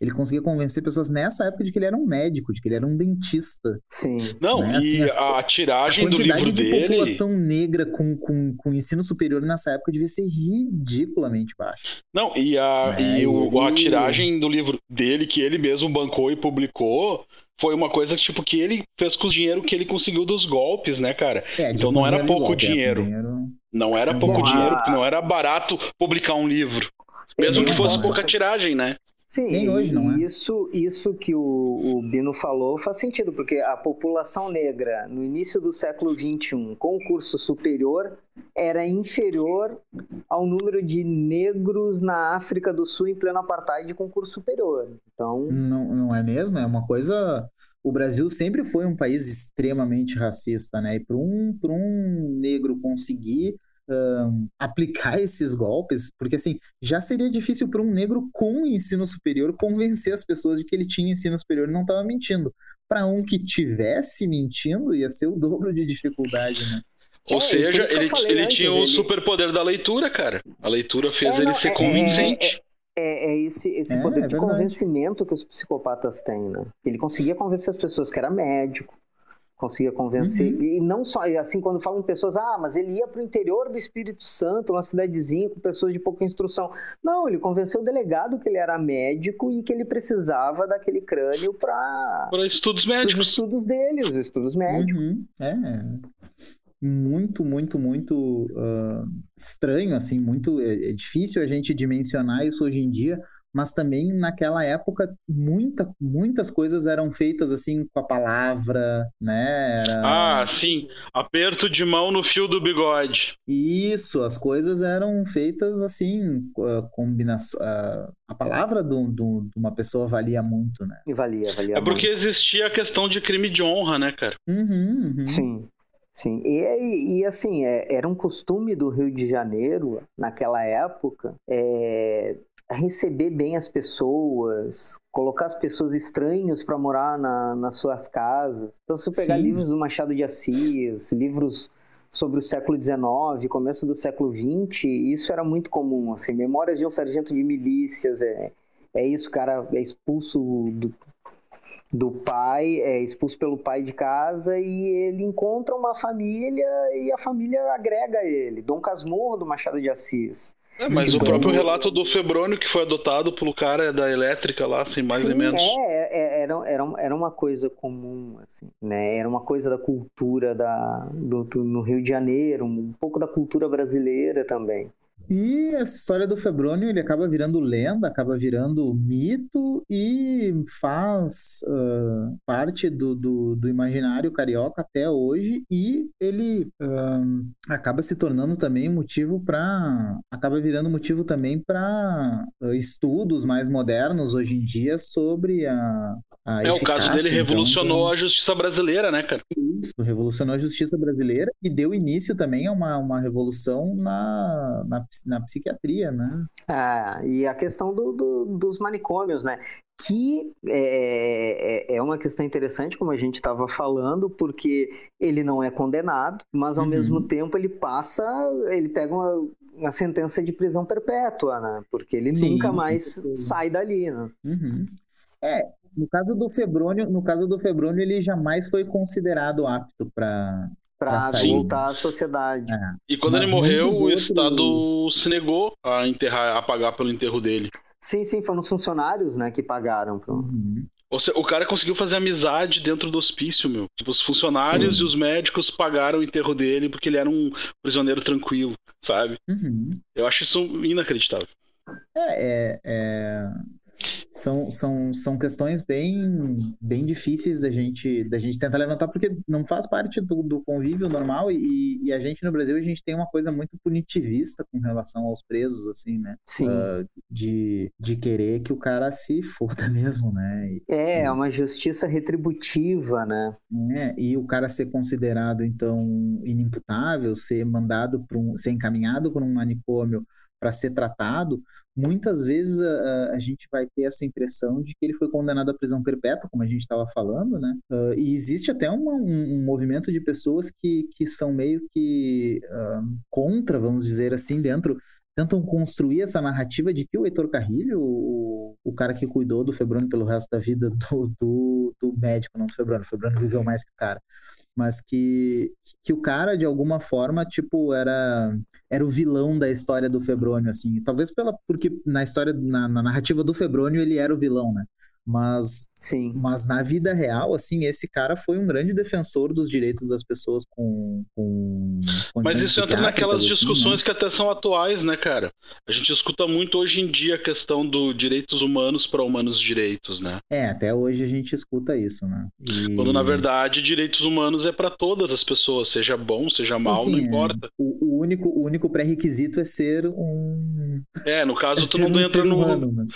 Ele conseguia convencer pessoas nessa época de que ele era um médico, de que ele era um dentista. Sim. Não, né? assim, e a, a tiragem a do livro de dele... população negra com, com, com ensino superior nessa época devia ser ridiculamente baixa. Não, e, a, é, e o, a tiragem do livro dele, que ele mesmo bancou e publicou, foi uma coisa tipo que ele fez com o dinheiro que ele conseguiu dos golpes, né, cara? É, então não era pouco golpe, é, dinheiro. dinheiro. Não era pouco Bom, dinheiro, a... não era barato publicar um livro. Mesmo que fosse pouca tiragem, né? Sim, Nem hoje, não é? Isso, isso que o, o, Bino falou faz sentido, porque a população negra no início do século XXI, com o curso superior, era inferior ao número de negros na África do Sul em pleno apartheid com curso superior. Então... Não, não é mesmo? É uma coisa... O Brasil sempre foi um país extremamente racista, né? E para um, um negro conseguir um, aplicar esses golpes, porque assim, já seria difícil para um negro com ensino superior convencer as pessoas de que ele tinha ensino superior e não estava mentindo. Para um que tivesse mentindo, ia ser o dobro de dificuldade, né? Ou é, seja, ele, ele antes, tinha o ele... superpoder da leitura, cara. A leitura fez é, ele não, ser é, convincente. É, é, é esse, esse é, poder de convencimento que os psicopatas têm, né? Ele conseguia convencer as pessoas que era médico, conseguia convencer. Uhum. E não só, assim, quando falam pessoas, ah, mas ele ia para o interior do Espírito Santo, uma cidadezinha com pessoas de pouca instrução. Não, ele convenceu o delegado que ele era médico e que ele precisava daquele crânio para. Para estudos médicos. Os estudos dele, os estudos médicos. Uhum. É. Muito, muito, muito uh, estranho, assim, muito. É, é difícil a gente dimensionar isso hoje em dia mas também naquela época muita, muitas coisas eram feitas assim com a palavra, né? Era... Ah, sim, aperto de mão no fio do bigode. Isso, as coisas eram feitas assim, combinação. A palavra de uma pessoa valia muito, né? E valia, valia. É porque muito. existia a questão de crime de honra, né, cara? Uhum, uhum. Sim. Sim, e, e assim, é, era um costume do Rio de Janeiro, naquela época, é, receber bem as pessoas, colocar as pessoas estranhas para morar na, nas suas casas. Então, se pegar Sim. livros do Machado de Assis, livros sobre o século XIX, começo do século XX, isso era muito comum. Assim, Memórias de um Sargento de Milícias, é, é isso, o cara é expulso do, do pai, é expulso pelo pai de casa e ele encontra uma família e a família agrega ele. Dom Casmurro do Machado de Assis. É, mas o próprio relato do Febrônio, que foi adotado pelo cara da elétrica lá, assim, mais Sim, ou menos. É, é, era, era, era uma coisa comum, assim, né? Era uma coisa da cultura da, do, do, no Rio de Janeiro, um pouco da cultura brasileira também. E essa história do Febrônio, ele acaba virando lenda, acaba virando mito e faz uh, parte do, do, do, imaginário carioca até hoje e ele uh, acaba se tornando também motivo para acaba virando motivo também para uh, estudos mais modernos hoje em dia sobre a, é, o caso dele então, revolucionou então, a justiça brasileira, né, cara? Isso, revolucionou a justiça brasileira e deu início também a uma, uma revolução na, na, na psiquiatria, né? Ah, e a questão do, do, dos manicômios, né? Que é, é, é uma questão interessante, como a gente estava falando, porque ele não é condenado, mas ao uhum. mesmo tempo ele passa, ele pega uma, uma sentença de prisão perpétua, né? Porque ele Sim, nunca mais sai dali, né? Uhum. É, no caso do Febrônio, no caso do Febrônio, ele jamais foi considerado apto para para voltar à sociedade. É. E quando Mas ele morreu, o outros... Estado se negou a enterrar, a pagar pelo enterro dele. Sim, sim, foram os funcionários, né, que pagaram. Pro... Uhum. Ou seja, o cara conseguiu fazer amizade dentro do hospício, meu. Tipo, os funcionários sim. e os médicos pagaram o enterro dele porque ele era um prisioneiro tranquilo, sabe? Uhum. Eu acho isso inacreditável. É, é, é, são, são, são questões bem, bem difíceis da gente, da gente tentar levantar, porque não faz parte do, do convívio normal e, e a gente no Brasil, a gente tem uma coisa muito punitivista com relação aos presos, assim, né? Sim. Uh, de, de querer que o cara se foda mesmo, né? E, é, é uma justiça retributiva, né? É, e o cara ser considerado, então, inimputável, ser mandado para um, ser encaminhado por um manicômio para ser tratado, muitas vezes a, a, gente vai ter essa impressão de que ele foi condenado à prisão perpétua, como a gente estava falando, né? Uh, e existe até uma, um, um, movimento de pessoas que, que são meio que uh, contra, vamos dizer assim, dentro tentam construir essa narrativa de que o Heitor Carrilho, o, o cara que cuidou do Febrônio pelo resto da vida do, do, do médico, não do Febrônio, o Febrônio viveu mais que o cara, mas que, que o cara, de alguma forma, tipo, era era o vilão da história do Febrônio, assim. Talvez pela, porque na história, na, na narrativa do Febrônio, ele era o vilão, né? Mas, Sim. mas na vida real, assim, esse cara foi um grande defensor dos direitos das pessoas com. com mas isso entra naquelas assim, discussões né? que até são atuais, né, cara? A gente escuta muito hoje em dia a questão do direitos humanos para humanos direitos, né? É, até hoje a gente escuta isso, né? E... Quando na verdade direitos humanos é para todas as pessoas, seja bom, seja mal, sim, não é. importa. O, o, único, o único pré-requisito é ser um. É, no caso, é tu não um entra no. Humano, né?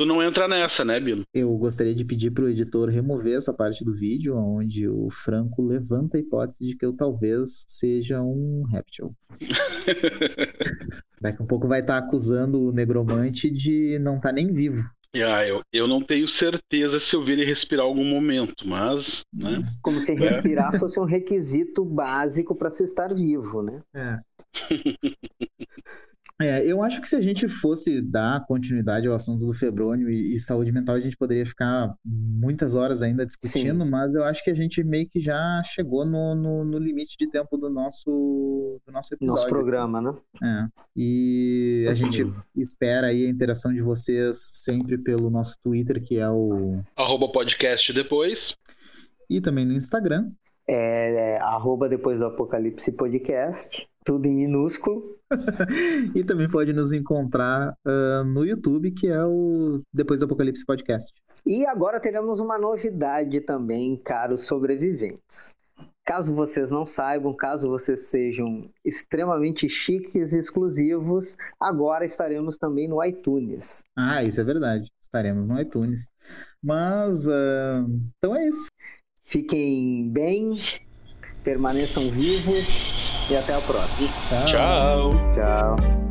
Tu não entra nessa, né, Bilo? Eu gostaria de pedir pro editor remover essa parte do vídeo onde o Franco levanta a hipótese de que eu talvez seja um réptil. Daqui a um pouco vai estar tá acusando o negromante de não estar tá nem vivo. Ah, eu, eu não tenho certeza se eu vi ele respirar algum momento, mas. Né? Como se respirar é. fosse um requisito básico para se estar vivo, né? É. É, eu acho que se a gente fosse dar continuidade ao assunto do febrônio e, e saúde mental, a gente poderia ficar muitas horas ainda discutindo, Sim. mas eu acho que a gente meio que já chegou no, no, no, limite de tempo do nosso, do nosso episódio. Nosso programa, né? É. E a gente espera aí a interação de vocês sempre pelo nosso Twitter, que é o... Arroba podcast depois. E também no Instagram. É, é arroba depois do Apocalipse Podcast tudo em minúsculo. e também pode nos encontrar uh, no YouTube, que é o Depois do Apocalipse Podcast. E agora teremos uma novidade também, caros sobreviventes. Caso vocês não saibam, caso vocês sejam extremamente chiques e exclusivos, agora estaremos também no iTunes. Ah, isso é verdade. Estaremos no iTunes. Mas, uh, então é isso. Fiquem bem, permaneçam vivos e até a próxima. Tchau. Tchau.